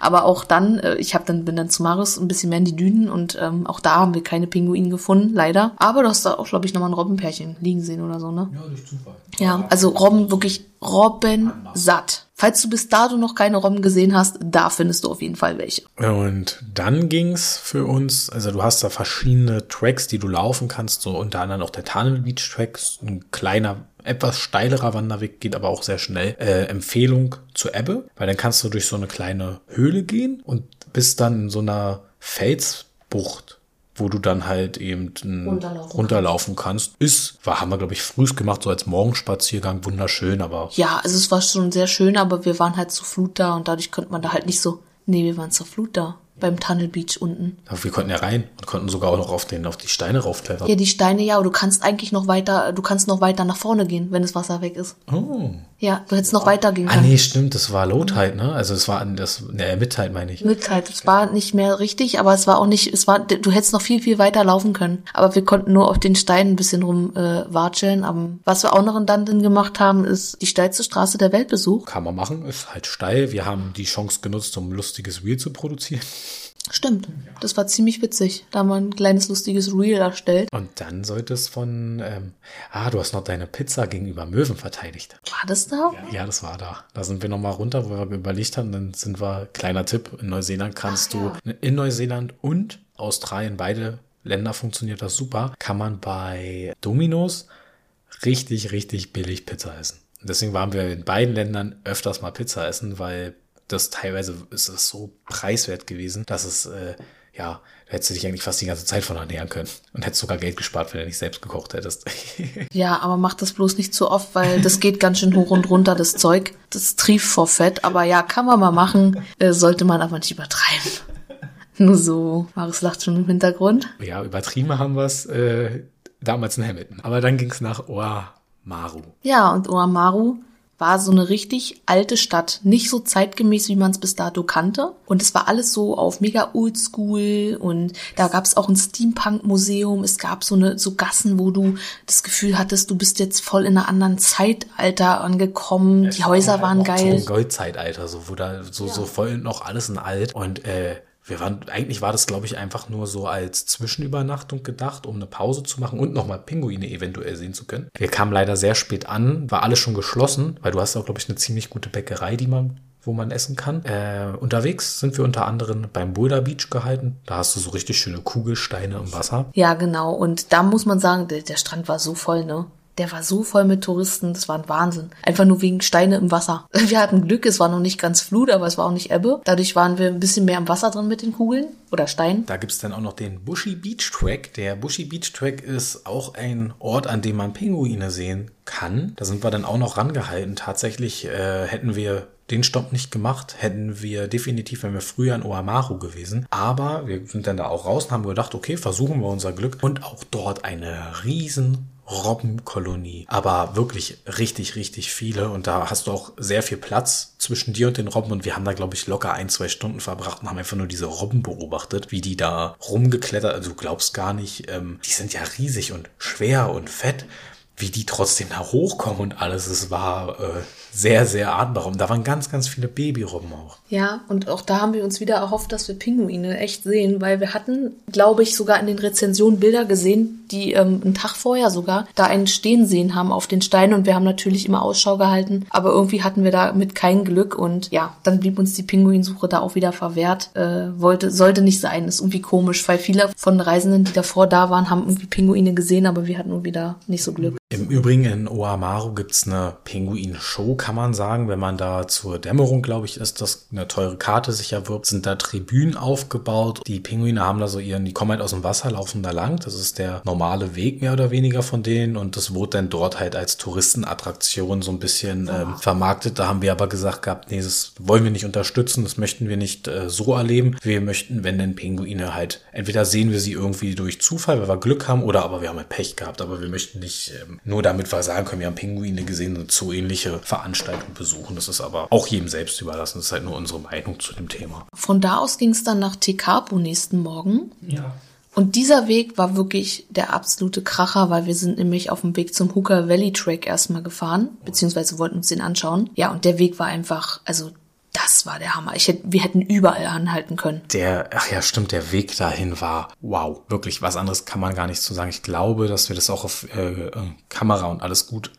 Aber auch dann, äh, ich habe dann bin dann zu Marius ein bisschen mehr in die Dünen und ähm, auch da haben wir keine Pinguine gefunden, leider. Aber du hast da auch, glaube ich, nochmal ein Robbenpärchen liegen sehen oder so, ne? Ja, durch Zufall. Ja, also Robben wirklich Robben satt. Falls du bis dato noch keine Robben gesehen hast, da findest du auf jeden Fall welche. Und dann ging's für uns, also du hast da verschiedene Tracks, die du laufen kannst, so unter anderem auch der Tunnel Beach Track, ein kleiner, etwas steilerer Wanderweg, geht aber auch sehr schnell. Äh, Empfehlung zur Ebbe, weil dann kannst du durch so eine kleine Höhle gehen und bist dann in so einer Felsbucht wo du dann halt eben runterlaufen, runterlaufen kannst. Ist, war, haben wir, glaube ich, früh gemacht, so als Morgenspaziergang, wunderschön, aber. Ja, also es war schon sehr schön, aber wir waren halt zur Flut da und dadurch konnte man da halt nicht so, nee, wir waren zur Flut da beim Tunnel Beach unten. Aber wir konnten ja rein und konnten sogar auch noch auf den auf die Steine raufklettern. Ja, die Steine ja, aber du kannst eigentlich noch weiter, du kannst noch weiter nach vorne gehen, wenn das Wasser weg ist. Oh. Ja, du hättest noch weiter gehen Ah, können. nee, stimmt, das war Low Tide, ne? Also es war an das, ne, Mid Tide meine ich. Mit halt, es war nicht mehr richtig, aber es war auch nicht, es war, du hättest noch viel, viel weiter laufen können. Aber wir konnten nur auf den Steinen ein bisschen rum äh, watscheln. Aber was wir auch noch in Dundon gemacht haben, ist die steilste Straße der Welt besucht. Kann man machen, ist halt steil. Wir haben die Chance genutzt, um ein lustiges Reel zu produzieren. Stimmt, das war ziemlich witzig. Da haben wir ein kleines lustiges Reel erstellt. Und dann sollte es von, ähm, ah, du hast noch deine Pizza gegenüber Möwen verteidigt. War das da? Ja, das war da. Da sind wir nochmal runter, wo wir überlegt haben, dann sind wir, kleiner Tipp, in Neuseeland kannst du, in Neuseeland und Australien, beide Länder funktioniert das super, kann man bei Domino's richtig, richtig billig Pizza essen. Und deswegen waren wir in beiden Ländern öfters mal Pizza essen, weil das teilweise ist es so preiswert gewesen, dass es, äh, ja, da hättest du dich eigentlich fast die ganze Zeit von ernähren können und hättest sogar Geld gespart, wenn du nicht selbst gekocht hättest. Ja, aber mach das bloß nicht zu oft, weil das geht ganz schön hoch und runter, das Zeug. Das trieft vor Fett. Aber ja, kann man mal machen, äh, sollte man aber nicht übertreiben. Nur so. Marius lacht schon im Hintergrund. ja, übertrieben haben wir es äh, damals in Hamilton. Aber dann ging es nach Oamaru. Ja, und Oamaru war so eine richtig alte Stadt. Nicht so zeitgemäß, wie man es bis dato kannte. Und es war alles so auf mega oldschool. Und da gab es auch ein Steampunk-Museum. Es gab so eine so Gassen, wo du das Gefühl hattest, du bist jetzt voll in einer anderen Zeitalter angekommen. Die Häuser waren Noch So geil. ein Goldzeitalter, so, wo da so, so voll noch alles in alt. Und äh, Wir waren, eigentlich war das, glaube ich, einfach nur so als Zwischenübernachtung gedacht, um eine Pause zu machen und nochmal Pinguine eventuell sehen zu können. Wir kamen leider sehr spät an, war alles schon geschlossen, weil du hast auch, glaube ich, eine ziemlich gute Bäckerei, die man wo man essen kann. Äh, unterwegs sind wir unter anderem beim Boulder Beach gehalten. Da hast du so richtig schöne Kugelsteine im Wasser. Ja, genau. Und da muss man sagen, der, der Strand war so voll, ne? Der war so voll mit Touristen, das war ein Wahnsinn. Einfach nur wegen Steine im Wasser. Wir hatten Glück, es war noch nicht ganz Flut, aber es war auch nicht Ebbe. Dadurch waren wir ein bisschen mehr im Wasser drin mit den Kugeln oder Steinen. Da gibt's dann auch noch den Bushy Beach Track. Der Bushy Beach Track ist auch ein Ort, an dem man Pinguine sehen kann. Da sind wir dann auch noch rangehalten. Tatsächlich äh, hätten wir den Stopp nicht gemacht, hätten wir definitiv, wenn wir früher in Oamaru gewesen. Aber wir sind dann da auch raus und haben gedacht, okay, versuchen wir unser Glück. Und auch dort eine riesen Robbenkolonie, aber wirklich richtig, richtig viele. Und da hast du auch sehr viel Platz zwischen dir und den Robben. Und wir haben da, glaube ich, locker ein, zwei Stunden verbracht und haben einfach nur diese Robben beobachtet, wie die da rumgeklettert, also du glaubst gar nicht, ähm, die sind ja riesig und schwer und fett, wie die trotzdem da hochkommen und alles, es war äh, sehr, sehr atemberaubend. Da waren ganz, ganz viele Babyrobben auch. Ja, und auch da haben wir uns wieder erhofft, dass wir Pinguine echt sehen, weil wir hatten, glaube ich, sogar in den Rezensionen Bilder gesehen, die ähm, einen Tag vorher sogar da einen stehen sehen haben auf den Steinen und wir haben natürlich immer Ausschau gehalten, aber irgendwie hatten wir damit kein Glück und ja, dann blieb uns die Pinguinsuche da auch wieder verwehrt. Äh, wollte, sollte nicht sein, ist irgendwie komisch, weil viele von Reisenden, die davor da waren, haben irgendwie Pinguine gesehen, aber wir hatten irgendwie da nicht so Glück. Im Übrigen in Oamaru gibt's eine Pinguin-Show, kann man sagen. Wenn man da zur Dämmerung, glaube ich, ist, das eine teure Karte sich erwirbt, sind da Tribünen aufgebaut. Die Pinguine haben da so ihren, die kommen halt aus dem Wasser, laufen da lang. Das ist der normale Weg mehr oder weniger von denen und das wurde dann dort halt als Touristenattraktion so ein bisschen ähm, vermarktet. Da haben wir aber gesagt gehabt, nee, das wollen wir nicht unterstützen, das möchten wir nicht äh, so erleben. Wir möchten, wenn denn Pinguine halt, entweder sehen wir sie irgendwie durch Zufall, weil wir Glück haben, oder aber wir haben halt Pech gehabt, aber wir möchten nicht ähm, nur damit wir sagen können, wir haben Pinguine gesehen und so ähnliche Veranstaltungen besuchen. Das ist aber auch jedem selbst überlassen. Das ist halt nur unsere Meinung zu dem Thema. Von da aus ging es dann nach Tekapo nächsten Morgen. Ja. Und dieser Weg war wirklich der absolute Kracher, weil wir sind nämlich auf dem Weg zum Hooker Valley Track erstmal gefahren, beziehungsweise wollten uns den anschauen. Ja, und der Weg war einfach, also das war der Hammer. Ich hätte, wir hätten überall anhalten können. Der, ach ja, stimmt, der Weg dahin war wow. Wirklich, was anderes kann man gar nicht zu sagen. Ich glaube, dass wir das auch auf äh, Kamera und alles gut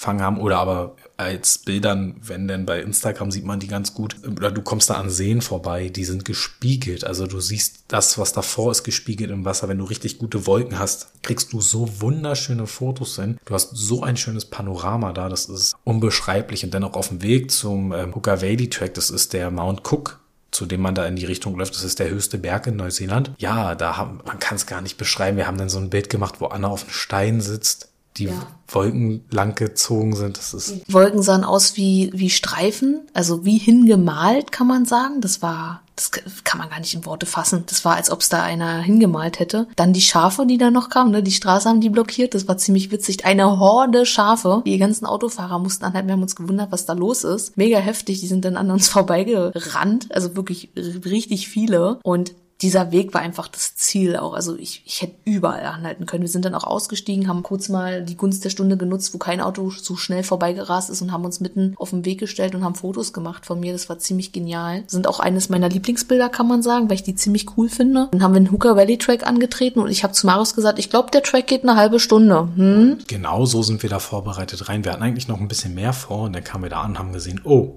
eingefangen haben oder aber als Bildern, wenn denn bei Instagram sieht man die ganz gut, oder du kommst da an Seen vorbei, die sind gespiegelt. Also du siehst das, was davor ist, gespiegelt im Wasser. Wenn du richtig gute Wolken hast, kriegst du so wunderschöne Fotos hin. Du hast so ein schönes Panorama da, das ist unbeschreiblich. Und dann auch auf dem Weg zum ähm, Hooker Valley Track, das ist der Mount Cook zu dem man da in die Richtung läuft. Das ist der höchste Berg in Neuseeland. Ja, da haben, man kann es gar nicht beschreiben. Wir haben dann so ein Bild gemacht, wo Anna auf einem Stein sitzt die Ja. Wolken lang gezogen sind. Das ist Die Wolken sahen aus wie, wie Streifen, also wie hingemalt, kann man sagen. Das war, das kann man gar nicht in Worte fassen. Das war, als ob es da einer hingemalt hätte. Dann die Schafe, die da noch kamen, ne? die Straße haben die blockiert. Das war ziemlich witzig. Eine Horde Schafe. Die ganzen Autofahrer mussten anhalten. Wir haben uns gewundert, was da los ist. Mega heftig. Die sind dann an uns vorbeigerannt. Also wirklich richtig viele. Und dieser Weg war einfach das Ziel auch. Also ich, ich hätte überall anhalten können. Wir sind dann auch ausgestiegen, haben kurz mal die Gunst der Stunde genutzt, wo kein Auto so schnell vorbeigerast ist und haben uns mitten auf den Weg gestellt und haben Fotos gemacht von mir. Das war ziemlich genial. Sind auch eines meiner Lieblingsbilder, kann man sagen, weil ich die ziemlich cool finde. Dann haben wir den Hooker Valley Track angetreten und ich habe zu Marius gesagt, ich glaube, der Track geht eine halbe Stunde. Hm? genau so sind wir da vorbereitet rein. Wir hatten eigentlich noch ein bisschen mehr vor und dann kamen wir da an und haben gesehen, oh,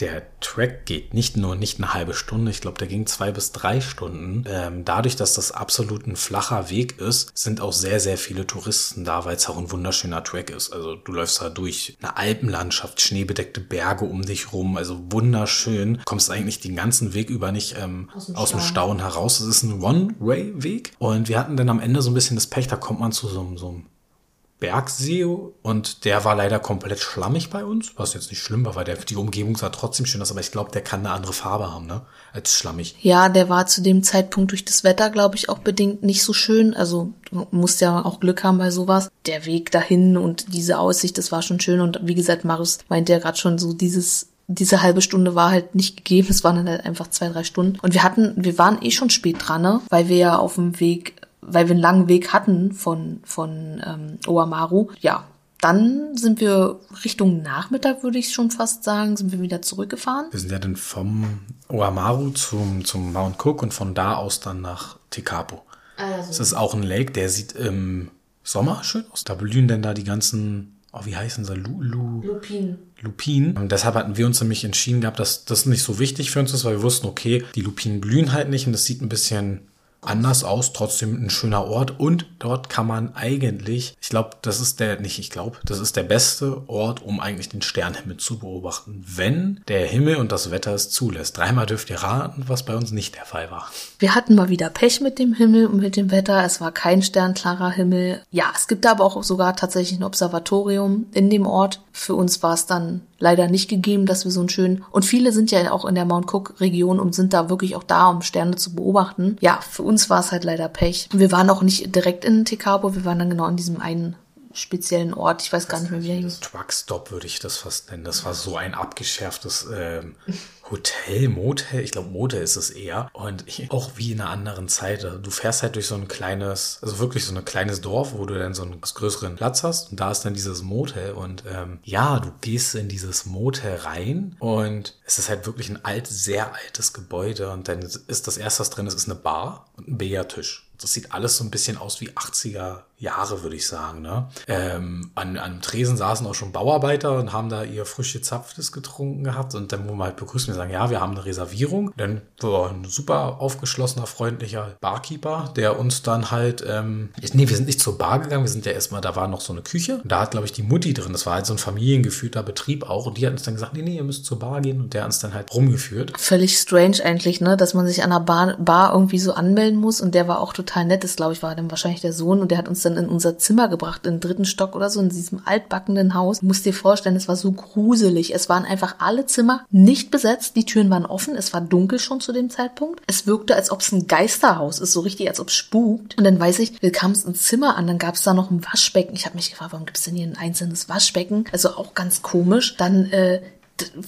der Track geht nicht nur nicht eine halbe Stunde, ich glaube, der ging zwei bis drei Stunden. Ähm, dadurch, dass das absolut ein flacher Weg ist, sind auch sehr, sehr viele Touristen da, weil es auch ein wunderschöner Track ist. Also du läufst da durch eine Alpenlandschaft, schneebedeckte Berge um dich rum, also wunderschön. Kommst eigentlich den ganzen Weg über nicht ähm, aus, dem dem Stau. Stauen heraus. Es ist ein One-Way-Weg. Und wir hatten dann am Ende so ein bisschen das Pech, da kommt man zu so, so einem Bergsee und der war leider komplett schlammig bei uns, was jetzt nicht schlimm war, weil der, die Umgebung sah trotzdem schön aus, aber ich glaube, der kann eine andere Farbe haben, ne, als schlammig. Ja, der war zu dem Zeitpunkt durch das Wetter, glaube ich, auch bedingt nicht so schön. Also du musst ja auch Glück haben bei sowas. Der Weg dahin und diese Aussicht, das war schon schön. Und wie gesagt, Marius meinte ja gerade schon so, dieses diese halbe Stunde war halt nicht gegeben. Es waren dann halt einfach zwei, drei Stunden. Und wir hatten, wir waren eh schon spät dran, ne? Weil wir ja auf dem Weg, weil wir einen langen Weg hatten von, von ähm, Oamaru. Ja, dann sind wir Richtung Nachmittag, würde ich schon fast sagen, sind wir wieder zurückgefahren. Wir sind ja dann vom Oamaru zum, zum Mount Cook und von da aus dann nach Tekapo. Also. Es ist auch ein Lake, der sieht im Sommer schön aus. Da blühen denn da die ganzen, oh, wie heißen sie? Lu, Lu, Lupin. Lupinen. Und deshalb hatten wir uns nämlich entschieden gehabt, dass das nicht so wichtig für uns ist, weil wir wussten, okay, die Lupinen blühen halt nicht und es sieht ein bisschen anders aus, trotzdem ein schöner Ort und dort kann man eigentlich, ich glaube, das ist der, nicht ich glaube, das ist der beste Ort, um eigentlich den Sternenhimmel zu beobachten, wenn der Himmel und das Wetter es zulässt. Dreimal dürft ihr raten, was bei uns nicht der Fall war. Wir hatten mal wieder Pech mit dem Himmel und mit dem Wetter. Es war kein sternklarer Himmel. Ja, es gibt aber auch sogar tatsächlich ein Observatorium in dem Ort. Für uns war es dann leider nicht gegeben, dass wir so einen schönen, und viele sind ja auch in der Mount Cook Region und sind da wirklich auch da, um Sterne zu beobachten. Ja, für uns war es halt leider Pech. Wir waren auch nicht direkt in Tekapo, wir waren dann genau an diesem einen speziellen Ort. Ich weiß gar nicht mehr, wie er hieß. Truckstop würde ich das fast nennen. Das war so ein abgeschärftes ähm, Hotel, Motel. Ich glaube, Motel ist es eher. Und auch wie in einer anderen Zeit. Also Du fährst halt durch so ein kleines, also wirklich so ein kleines Dorf, wo du dann so einen größeren Platz hast. Und da ist dann dieses Motel. Und ähm, ja, du gehst in dieses Motel rein und es ist halt wirklich ein alt, sehr altes Gebäude. Und dann ist das erste, was drin ist, ist eine Bar und ein Billardtisch. Das sieht alles so ein bisschen aus wie 80er Jahre, würde ich sagen. Ne? Ähm, an, an einem Tresen saßen auch schon Bauarbeiter und haben da ihr frisch gezapftes getrunken gehabt. Und dann, wo wir halt begrüßen, wir sagen, ja, wir haben eine Reservierung. Dann war ein super aufgeschlossener, freundlicher Barkeeper, der uns dann halt, ähm, nee, wir sind nicht zur Bar gegangen, wir sind ja erstmal, da war noch so eine Küche. Und da hat, glaube ich, die Mutti drin. Das war halt so ein familiengeführter Betrieb auch. Und die hat uns dann gesagt, nee, nee, ihr müsst zur Bar gehen. Und der uns dann halt rumgeführt. Völlig strange eigentlich, ne, dass man sich an einer Bar, Bar irgendwie so anmelden muss und der war auch total nett. Das glaube ich war dann wahrscheinlich der Sohn und der hat uns dann in unser Zimmer gebracht, im dritten Stock oder so, in diesem altbackenden Haus. Du musst dir vorstellen, es war so gruselig. Es waren einfach alle Zimmer nicht besetzt, die Türen waren offen, es war dunkel schon zu dem Zeitpunkt. Es wirkte, als ob es ein Geisterhaus ist, so richtig, als ob es spukt. Und dann weiß ich, wir kamen ins Zimmer an, dann gab es da noch ein Waschbecken. Ich habe mich gefragt, warum gibt es denn hier ein einzelnes Waschbecken? Also auch ganz komisch. Dann äh,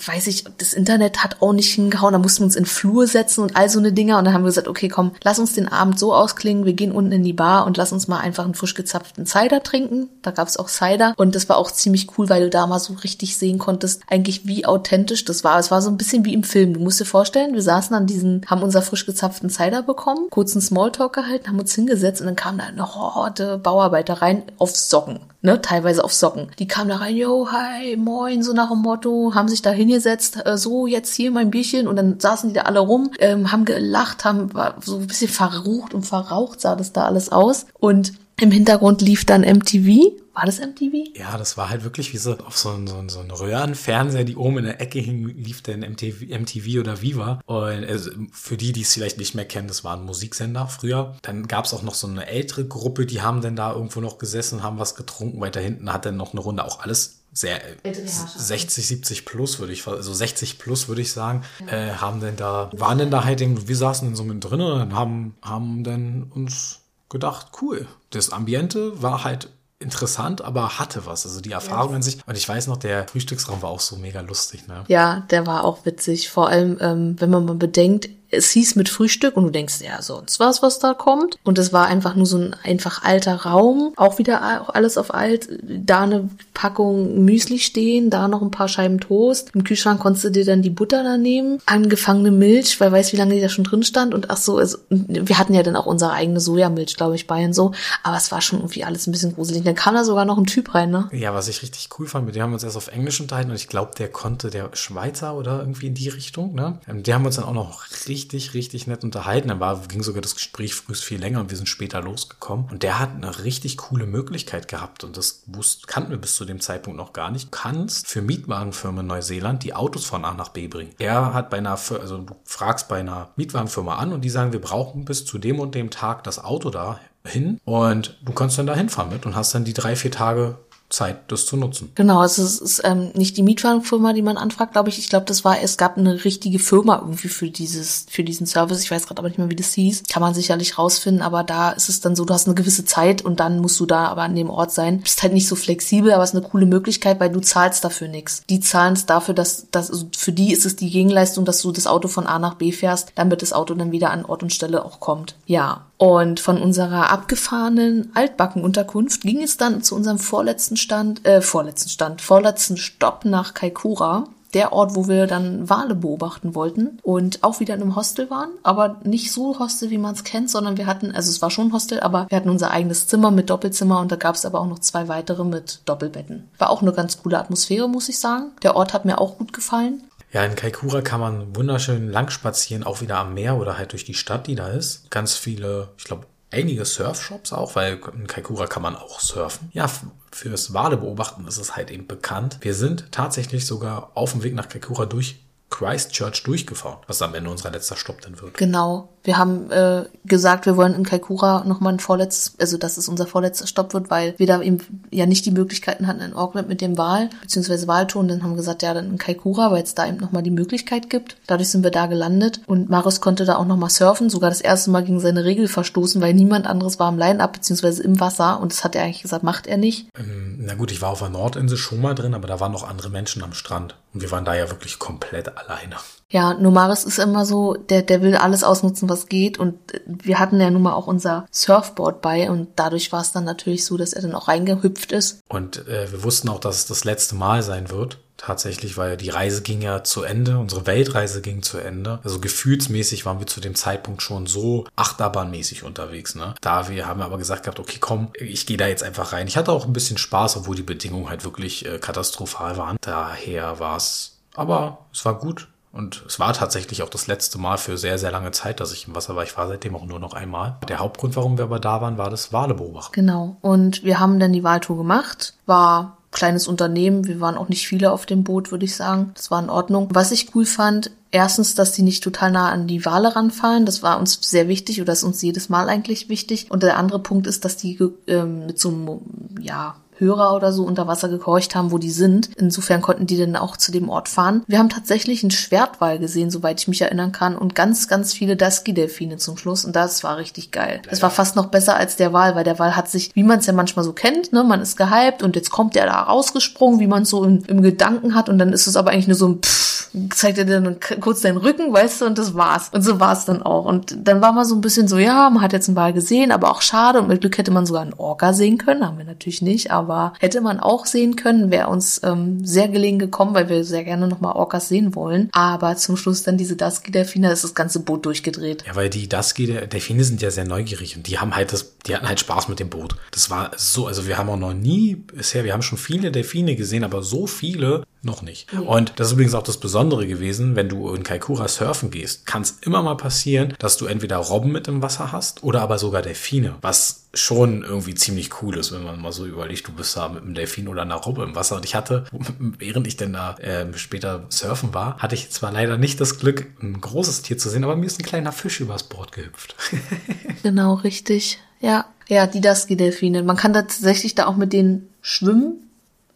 weiß ich, das Internet hat auch nicht hingehauen, da mussten wir uns in Flur setzen und all so eine Dinger und dann haben wir gesagt, okay, komm, lass uns den Abend so ausklingen, wir gehen unten in die Bar und lass uns mal einfach einen frisch gezapften Cider trinken. Da gab es auch Cider und das war auch ziemlich cool, weil du da mal so richtig sehen konntest, eigentlich wie authentisch das war. Es war so ein bisschen wie im Film. Du musst dir vorstellen, wir saßen an diesen, haben unser frisch gezapften Cider bekommen, kurzen Smalltalk gehalten, haben uns hingesetzt und dann kam da eine Horde Bauarbeiter rein auf Socken ne, teilweise auf Socken. Die kamen da rein, yo, hi, moin, so nach dem Motto, haben sich da hingesetzt, äh, so, jetzt hier mein Bierchen und dann saßen die da alle rum, ähm, haben gelacht, haben so ein bisschen verrucht und verraucht sah das da alles aus und im Hintergrund lief dann MTV. War das MTV? Ja, das war halt wirklich wie so auf so ein, so ein, so ein Röhrenfernseher, die oben in der Ecke hing, lief dann MTV, MTV oder Viva. Und also für die, die es vielleicht nicht mehr kennen, das war ein Musiksender früher. Dann gab es auch noch so eine ältere Gruppe, die haben dann da irgendwo noch gesessen, haben was getrunken. Weiter hinten hat dann noch eine Runde auch alles sehr Ältere Herrschaften. 60, 70 plus würde ich, also 60 plus würde ich sagen, äh, haben denn da, waren denn da halt, eben, wir saßen dann so mit drin und haben, haben dann uns gedacht, cool. Das Ambiente war halt interessant, aber hatte was. Also die Erfahrung an sich. Und ich weiß noch, der Frühstücksraum war auch so mega lustig, ne? Ja, der war auch witzig. Vor allem, ähm, wenn man mal bedenkt, es hieß mit Frühstück und du denkst, ja, sonst was, was da kommt. Und es war einfach nur so ein einfach alter Raum. Auch wieder alles auf alt. Da eine Packung Müsli stehen, da noch ein paar Scheiben Toast. Im Kühlschrank konntest du dir dann die Butter da nehmen. Angefangene Milch, weil weiß, wie lange die da schon drin stand. Und ach so, also, wir hatten ja dann auch unsere eigene Sojamilch, glaube ich, bei und so. Aber es war schon irgendwie alles ein bisschen gruselig. Dann kam da sogar noch ein Typ rein, ne? Ja, was ich richtig cool fand, mit dem haben wir uns erst auf Englisch unterhalten und ich glaube, der konnte der Schweizer oder irgendwie in die Richtung, ne? Ähm, Die haben uns dann auch noch richtig, richtig nett unterhalten. Dann war, ging sogar das Gespräch früh viel länger und wir sind später losgekommen. Und der hat eine richtig coole Möglichkeit gehabt und das wussten, kannten wir bis zu dem Zeitpunkt noch gar nicht. Du kannst für Mietwagenfirmen in Neuseeland die Autos von A nach B bringen. Er hat bei einer, also du fragst bei einer Mietwagenfirma an und die sagen, wir brauchen bis zu dem und dem Tag das Auto da hin und du kannst dann da hinfahren mit und hast dann die drei, vier Tage Zeit, das zu nutzen. Genau, also es ist ähm, nicht die Mietwagenfirma, die man anfragt, glaube ich. Ich glaube, das war, es gab eine richtige Firma irgendwie für dieses, für diesen Service. Ich weiß gerade aber nicht mehr, wie das hieß. Kann man sicherlich rausfinden, aber da ist es dann so, du hast eine gewisse Zeit und dann musst du da aber an dem Ort sein. Bist halt nicht so flexibel, aber es ist eine coole Möglichkeit, weil du zahlst dafür nichts. Die zahlen es dafür, dass, dass also für die ist es die Gegenleistung, dass du das Auto von A nach B fährst, damit das Auto dann wieder an Ort und Stelle auch kommt. Ja. Und von unserer abgefahrenen Altbackenunterkunft ging es dann zu unserem vorletzten Stand, äh, vorletzten Stand, vorletzten Stopp nach Kaikoura der Ort, wo wir dann Wale beobachten wollten und auch wieder in einem Hostel waren, aber nicht so Hostel, wie man es kennt, sondern wir hatten, also es war schon Hostel, aber wir hatten unser eigenes Zimmer mit Doppelzimmer und da gab es aber auch noch zwei weitere mit Doppelbetten. War auch eine ganz coole Atmosphäre, muss ich sagen. Der Ort hat mir auch gut gefallen. Ja, in Kaikoura kann man wunderschön lang spazieren, auch wieder am Meer oder halt durch die Stadt, die da ist. Ganz viele, ich glaube, einige Surfshops auch, weil in Kaikoura kann man auch surfen. Ja, fürs Wale beobachten ist es halt eben bekannt. Wir sind tatsächlich sogar auf dem Weg nach Kaikoura durch Christchurch durchgefahren, was am Ende unser letzter Stopp dann wird. Genau. Wir haben äh, gesagt, wir wollen in Kaikoura nochmal ein vorletztes, also dass es unser vorletzter Stopp wird, weil wir da eben ja nicht die Möglichkeiten hatten in Auckland mit dem Wahl, beziehungsweise Wahlton. Dann haben wir gesagt, ja, dann in Kaikoura, weil es da eben nochmal die Möglichkeit gibt. Dadurch sind wir da gelandet und Marius konnte da auch nochmal surfen, sogar das erste Mal gegen seine Regel verstoßen, weil niemand anderes war im Line-Up, beziehungsweise im Wasser und das hat er eigentlich gesagt, macht er nicht. Ähm, na gut, ich war auf der Nordinsel schon mal drin, aber da waren noch andere Menschen am Strand und wir waren da ja wirklich komplett alleine. Ja, Nomaris ist immer so, der, der will alles ausnutzen, was geht. Und wir hatten ja nun mal auch unser Surfboard bei und dadurch war es dann natürlich so, dass er dann auch reingehüpft ist. Und äh, wir wussten auch, dass es das letzte Mal sein wird. Tatsächlich, weil die Reise ging ja zu Ende, unsere Weltreise ging zu Ende. Also gefühlsmäßig waren wir zu dem Zeitpunkt schon so achterbahnmäßig unterwegs. Ne? Da wir haben aber gesagt gehabt, okay, komm, ich gehe da jetzt einfach rein. Ich hatte auch ein bisschen Spaß, obwohl die Bedingungen halt wirklich äh, katastrophal waren. Daher war es, aber es war gut. Und es war tatsächlich auch das letzte Mal für sehr, sehr lange Zeit, dass ich im Wasser war. Ich war seitdem auch nur noch einmal. Der Hauptgrund, warum wir aber da waren, war das Wale beobachten. Genau. Und wir haben dann die Wahltour gemacht. War kleines Unternehmen. Wir waren auch nicht viele auf dem Boot, würde ich sagen. Das war in Ordnung. Was ich cool fand, erstens, dass die nicht total nah an die Wale ranfallen. Das war uns sehr wichtig oder ist uns jedes Mal eigentlich wichtig. Und der andere Punkt ist, dass die ähm, mit so einem, ja, Hörer oder so unter Wasser gehorcht haben, wo die sind. Insofern konnten die dann auch zu dem Ort fahren. Wir haben tatsächlich einen Schwertwal gesehen, soweit ich mich erinnern kann, und ganz, ganz viele Dusky-Delfine zum Schluss. Und das war richtig geil. Das war fast noch besser als der Wal, weil der Wal hat sich, wie man es ja manchmal so kennt, ne, man ist gehypt und jetzt kommt der da rausgesprungen, wie man es so im, im Gedanken hat. Und dann ist es aber eigentlich nur so ein Pfff, zeigt er dir dann kurz deinen Rücken, weißt du, und das war's. Und so war's dann auch. Und dann war man so ein bisschen so, ja, man hat jetzt einen Wal gesehen, aber auch schade. Und mit Glück hätte man sogar einen Orca sehen können, haben wir natürlich nicht, aber aber hätte man auch sehen können, wäre uns ähm, sehr gelegen gekommen, weil wir sehr gerne nochmal Orcas sehen wollen. Aber zum Schluss dann diese Dusky-Delfine, ist das ganze Boot durchgedreht. Ja, weil die Dusky-Delfine sind ja sehr neugierig und die haben halt das, die hatten halt Spaß mit dem Boot. Das war so, also wir haben auch noch nie bisher, wir haben schon viele Delfine gesehen, aber so viele noch nicht. Mhm. Und das ist übrigens auch das Besondere gewesen, wenn du in Kaikoura surfen gehst, kann es immer mal passieren, dass du entweder Robben mit im Wasser hast oder aber sogar Delfine, was schon irgendwie ziemlich cool ist, wenn man mal so überlegt, du bist da mit einem Delfin oder einer Robbe im Wasser. Und ich hatte, während ich denn da äh, später surfen war, hatte ich zwar leider nicht das Glück, ein großes Tier zu sehen, aber mir ist ein kleiner Fisch übers Bord gehüpft. genau, richtig. Ja, ja, die Dusky-Delfine. Man kann tatsächlich da auch mit denen schwimmen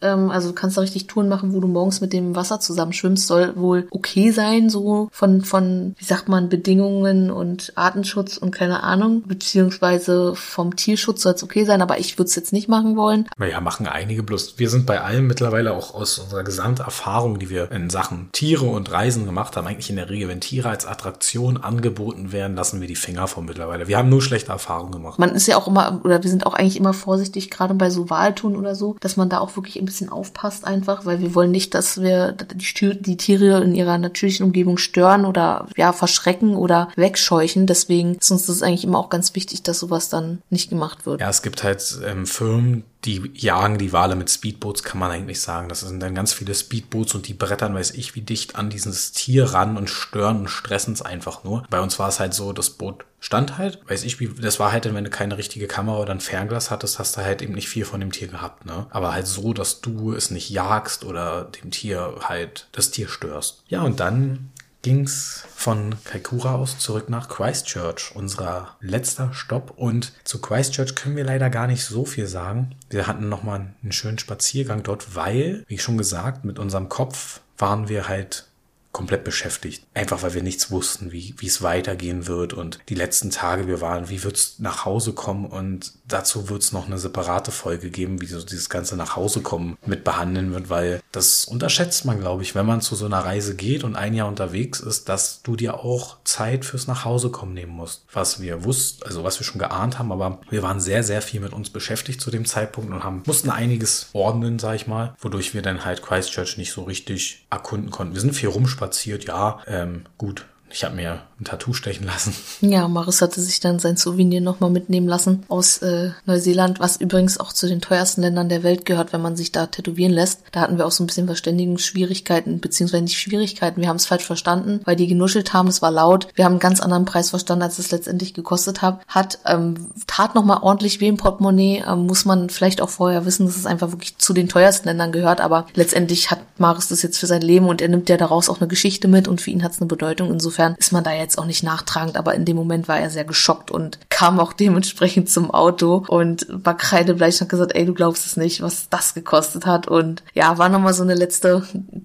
ähm, also du kannst da richtig Touren machen, wo du morgens mit dem Wasser zusammen schwimmst, soll wohl okay sein, so von, von, wie sagt man, Bedingungen und Artenschutz und keine Ahnung, beziehungsweise vom Tierschutz soll es okay sein, aber ich würde es jetzt nicht machen wollen. Naja, machen einige bloß. Wir sind bei allem mittlerweile auch aus unserer Gesamterfahrung, die wir in Sachen Tiere und Reisen gemacht haben, eigentlich in der Regel, wenn Tiere als Attraktion angeboten werden, lassen wir die Finger von mittlerweile. Wir haben nur schlechte Erfahrungen gemacht. Man ist ja auch immer, oder wir sind auch eigentlich immer vorsichtig, gerade bei so Wahltun oder so, dass man da auch wirklich ein bisschen aufpasst einfach, weil wir wollen nicht, dass wir die, die Tiere in ihrer natürlichen Umgebung stören oder ja verschrecken oder wegscheuchen. Deswegen ist uns das eigentlich immer auch ganz wichtig, dass sowas dann nicht gemacht wird. Ja, es gibt halt ähm, Firmen, die jagen die Wale mit Speedboats, kann man eigentlich sagen. Das sind dann ganz viele Speedboats und die brettern, weiß ich, wie dicht an dieses Tier ran und stören und stressen es einfach nur. Bei uns war es halt so, das Boot stand halt, weiß ich, wie, das war halt dann, wenn du keine richtige Kamera oder ein Fernglas hattest, hast du halt eben nicht viel von dem Tier gehabt, ne? Aber halt so, dass du es nicht jagst oder dem Tier halt das Tier störst. Ja, und dann ging's von Kaikoura aus zurück nach Christchurch, unser letzter Stopp. Und zu Christchurch können wir leider gar nicht so viel sagen. Wir hatten nochmal einen schönen Spaziergang dort, weil, wie schon gesagt, mit unserem Kopf waren wir halt komplett beschäftigt. Einfach weil wir nichts wussten, wie, wie es weitergehen wird. Und die letzten Tage, wir waren, wie wird's nach Hause kommen? Und dazu wird's noch eine separate Folge geben, wie so dieses ganze nach Hause kommen mit behandeln wird, weil das unterschätzt man, glaube ich, wenn man zu so einer Reise geht und ein Jahr unterwegs ist, dass du dir auch Zeit fürs nach Hause kommen nehmen musst. Was wir wussten, also was wir schon geahnt haben, aber wir waren sehr, sehr viel mit uns beschäftigt zu dem Zeitpunkt und haben, mussten einiges ordnen, sag ich mal, wodurch wir dann halt Christchurch nicht so richtig erkunden konnten. Wir sind viel rumspaziert, ja, ähm, gut. Ich habe mir ein Tattoo stechen lassen. Ja, Maris hatte sich dann sein Souvenir nochmal mitnehmen lassen aus äh, Neuseeland, was übrigens auch zu den teuersten Ländern der Welt gehört, wenn man sich da tätowieren lässt. Da hatten wir auch so ein bisschen Verständigungsschwierigkeiten, beziehungsweise nicht Schwierigkeiten. Wir haben es falsch verstanden, weil die genuschelt haben, es war laut. Wir haben einen ganz anderen Preis verstanden, als es letztendlich gekostet hat. Hat ähm, tat nochmal ordentlich weh im Portemonnaie. Ähm, muss man vielleicht auch vorher wissen, dass es einfach wirklich zu den teuersten Ländern gehört. Aber letztendlich hat Maris das jetzt für sein Leben und er nimmt ja daraus auch eine Geschichte mit und für ihn hat es eine Bedeutung. Insofern ist man da jetzt auch nicht nachtragend, aber in dem Moment war er sehr geschockt und kam auch dementsprechend zum Auto und war kreidebleich und hat gesagt, ey, du glaubst es nicht, was das gekostet hat. Und ja, war nochmal so eine letzte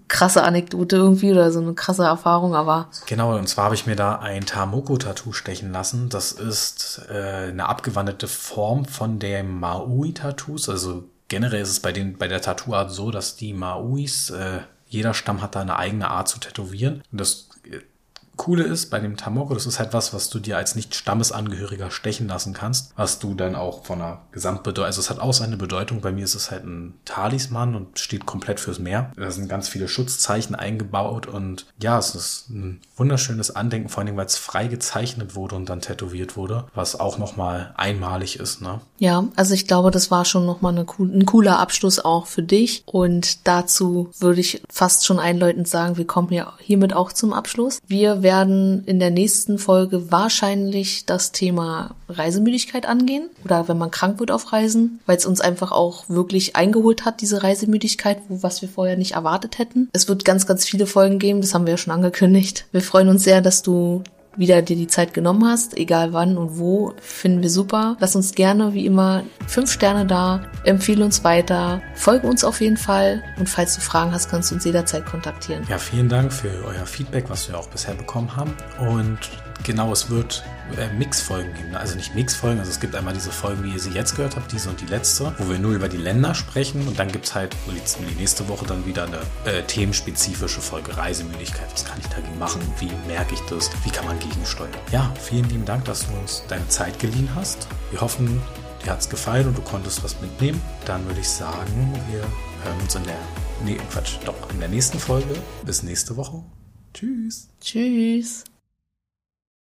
krasse Anekdote irgendwie oder so eine krasse Erfahrung, aber. Genau, und zwar habe ich mir da ein Tamoko-Tattoo stechen lassen. Das ist äh, eine abgewandelte Form von den Maui-Tattoos. Also generell ist es bei, den, bei der Tattoo-Art so, dass die Mauis, äh, jeder Stamm hat da eine eigene Art zu tätowieren. Und das Coole ist bei dem Tamoko, das ist halt was, was du dir als nicht Stammesangehöriger stechen lassen kannst, was du dann auch von einer Gesamtbedeutung, also es hat auch seine Bedeutung. Bei mir ist es halt ein Talisman und steht komplett fürs Meer. Da sind ganz viele Schutzzeichen eingebaut und ja, es ist ein wunderschönes Andenken, vor allem weil es frei gezeichnet wurde und dann tätowiert wurde, was auch nochmal einmalig ist, ne? Ja, also ich glaube, das war schon nochmal eine, ein cooler Abschluss auch für dich und dazu würde ich fast schon einläutend sagen, wir kommen ja hiermit auch zum Abschluss. Wir werden in der nächsten Folge wahrscheinlich das Thema Reisemüdigkeit angehen oder wenn man krank wird auf Reisen, weil es uns einfach auch wirklich eingeholt hat, diese Reisemüdigkeit, wo, was wir vorher nicht erwartet hätten. Es wird ganz, ganz viele Folgen geben, das haben wir ja schon angekündigt. Wir freuen uns sehr, dass du wieder dir die Zeit genommen hast, egal wann und wo, finden wir super. Lass uns gerne, wie immer, fünf Sterne da, empfehle uns weiter, folge uns auf jeden Fall und falls du Fragen hast, kannst du uns jederzeit kontaktieren. Ja, vielen Dank für euer Feedback, was wir auch bisher bekommen haben und genau, es wird äh, Mixfolgen geben. Also nicht Mixfolgen, also es gibt einmal diese Folgen, wie ihr sie jetzt gehört habt, diese und die letzte, wo wir nur über die Länder sprechen und dann gibt's halt die, nächste Woche dann wieder eine äh, themenspezifische Folge Reisemüdigkeit. Was kann ich dagegen machen? Wie merke ich das? Wie kann man gegensteuern? Ja, vielen lieben Dank, dass du uns deine Zeit geliehen hast. Wir hoffen, dir hat's gefallen und du konntest was mitnehmen. Dann würde ich sagen, wir hören uns in der, nee, Quatsch, doch, in der nächsten Folge. Bis nächste Woche. Tschüss. Tschüss.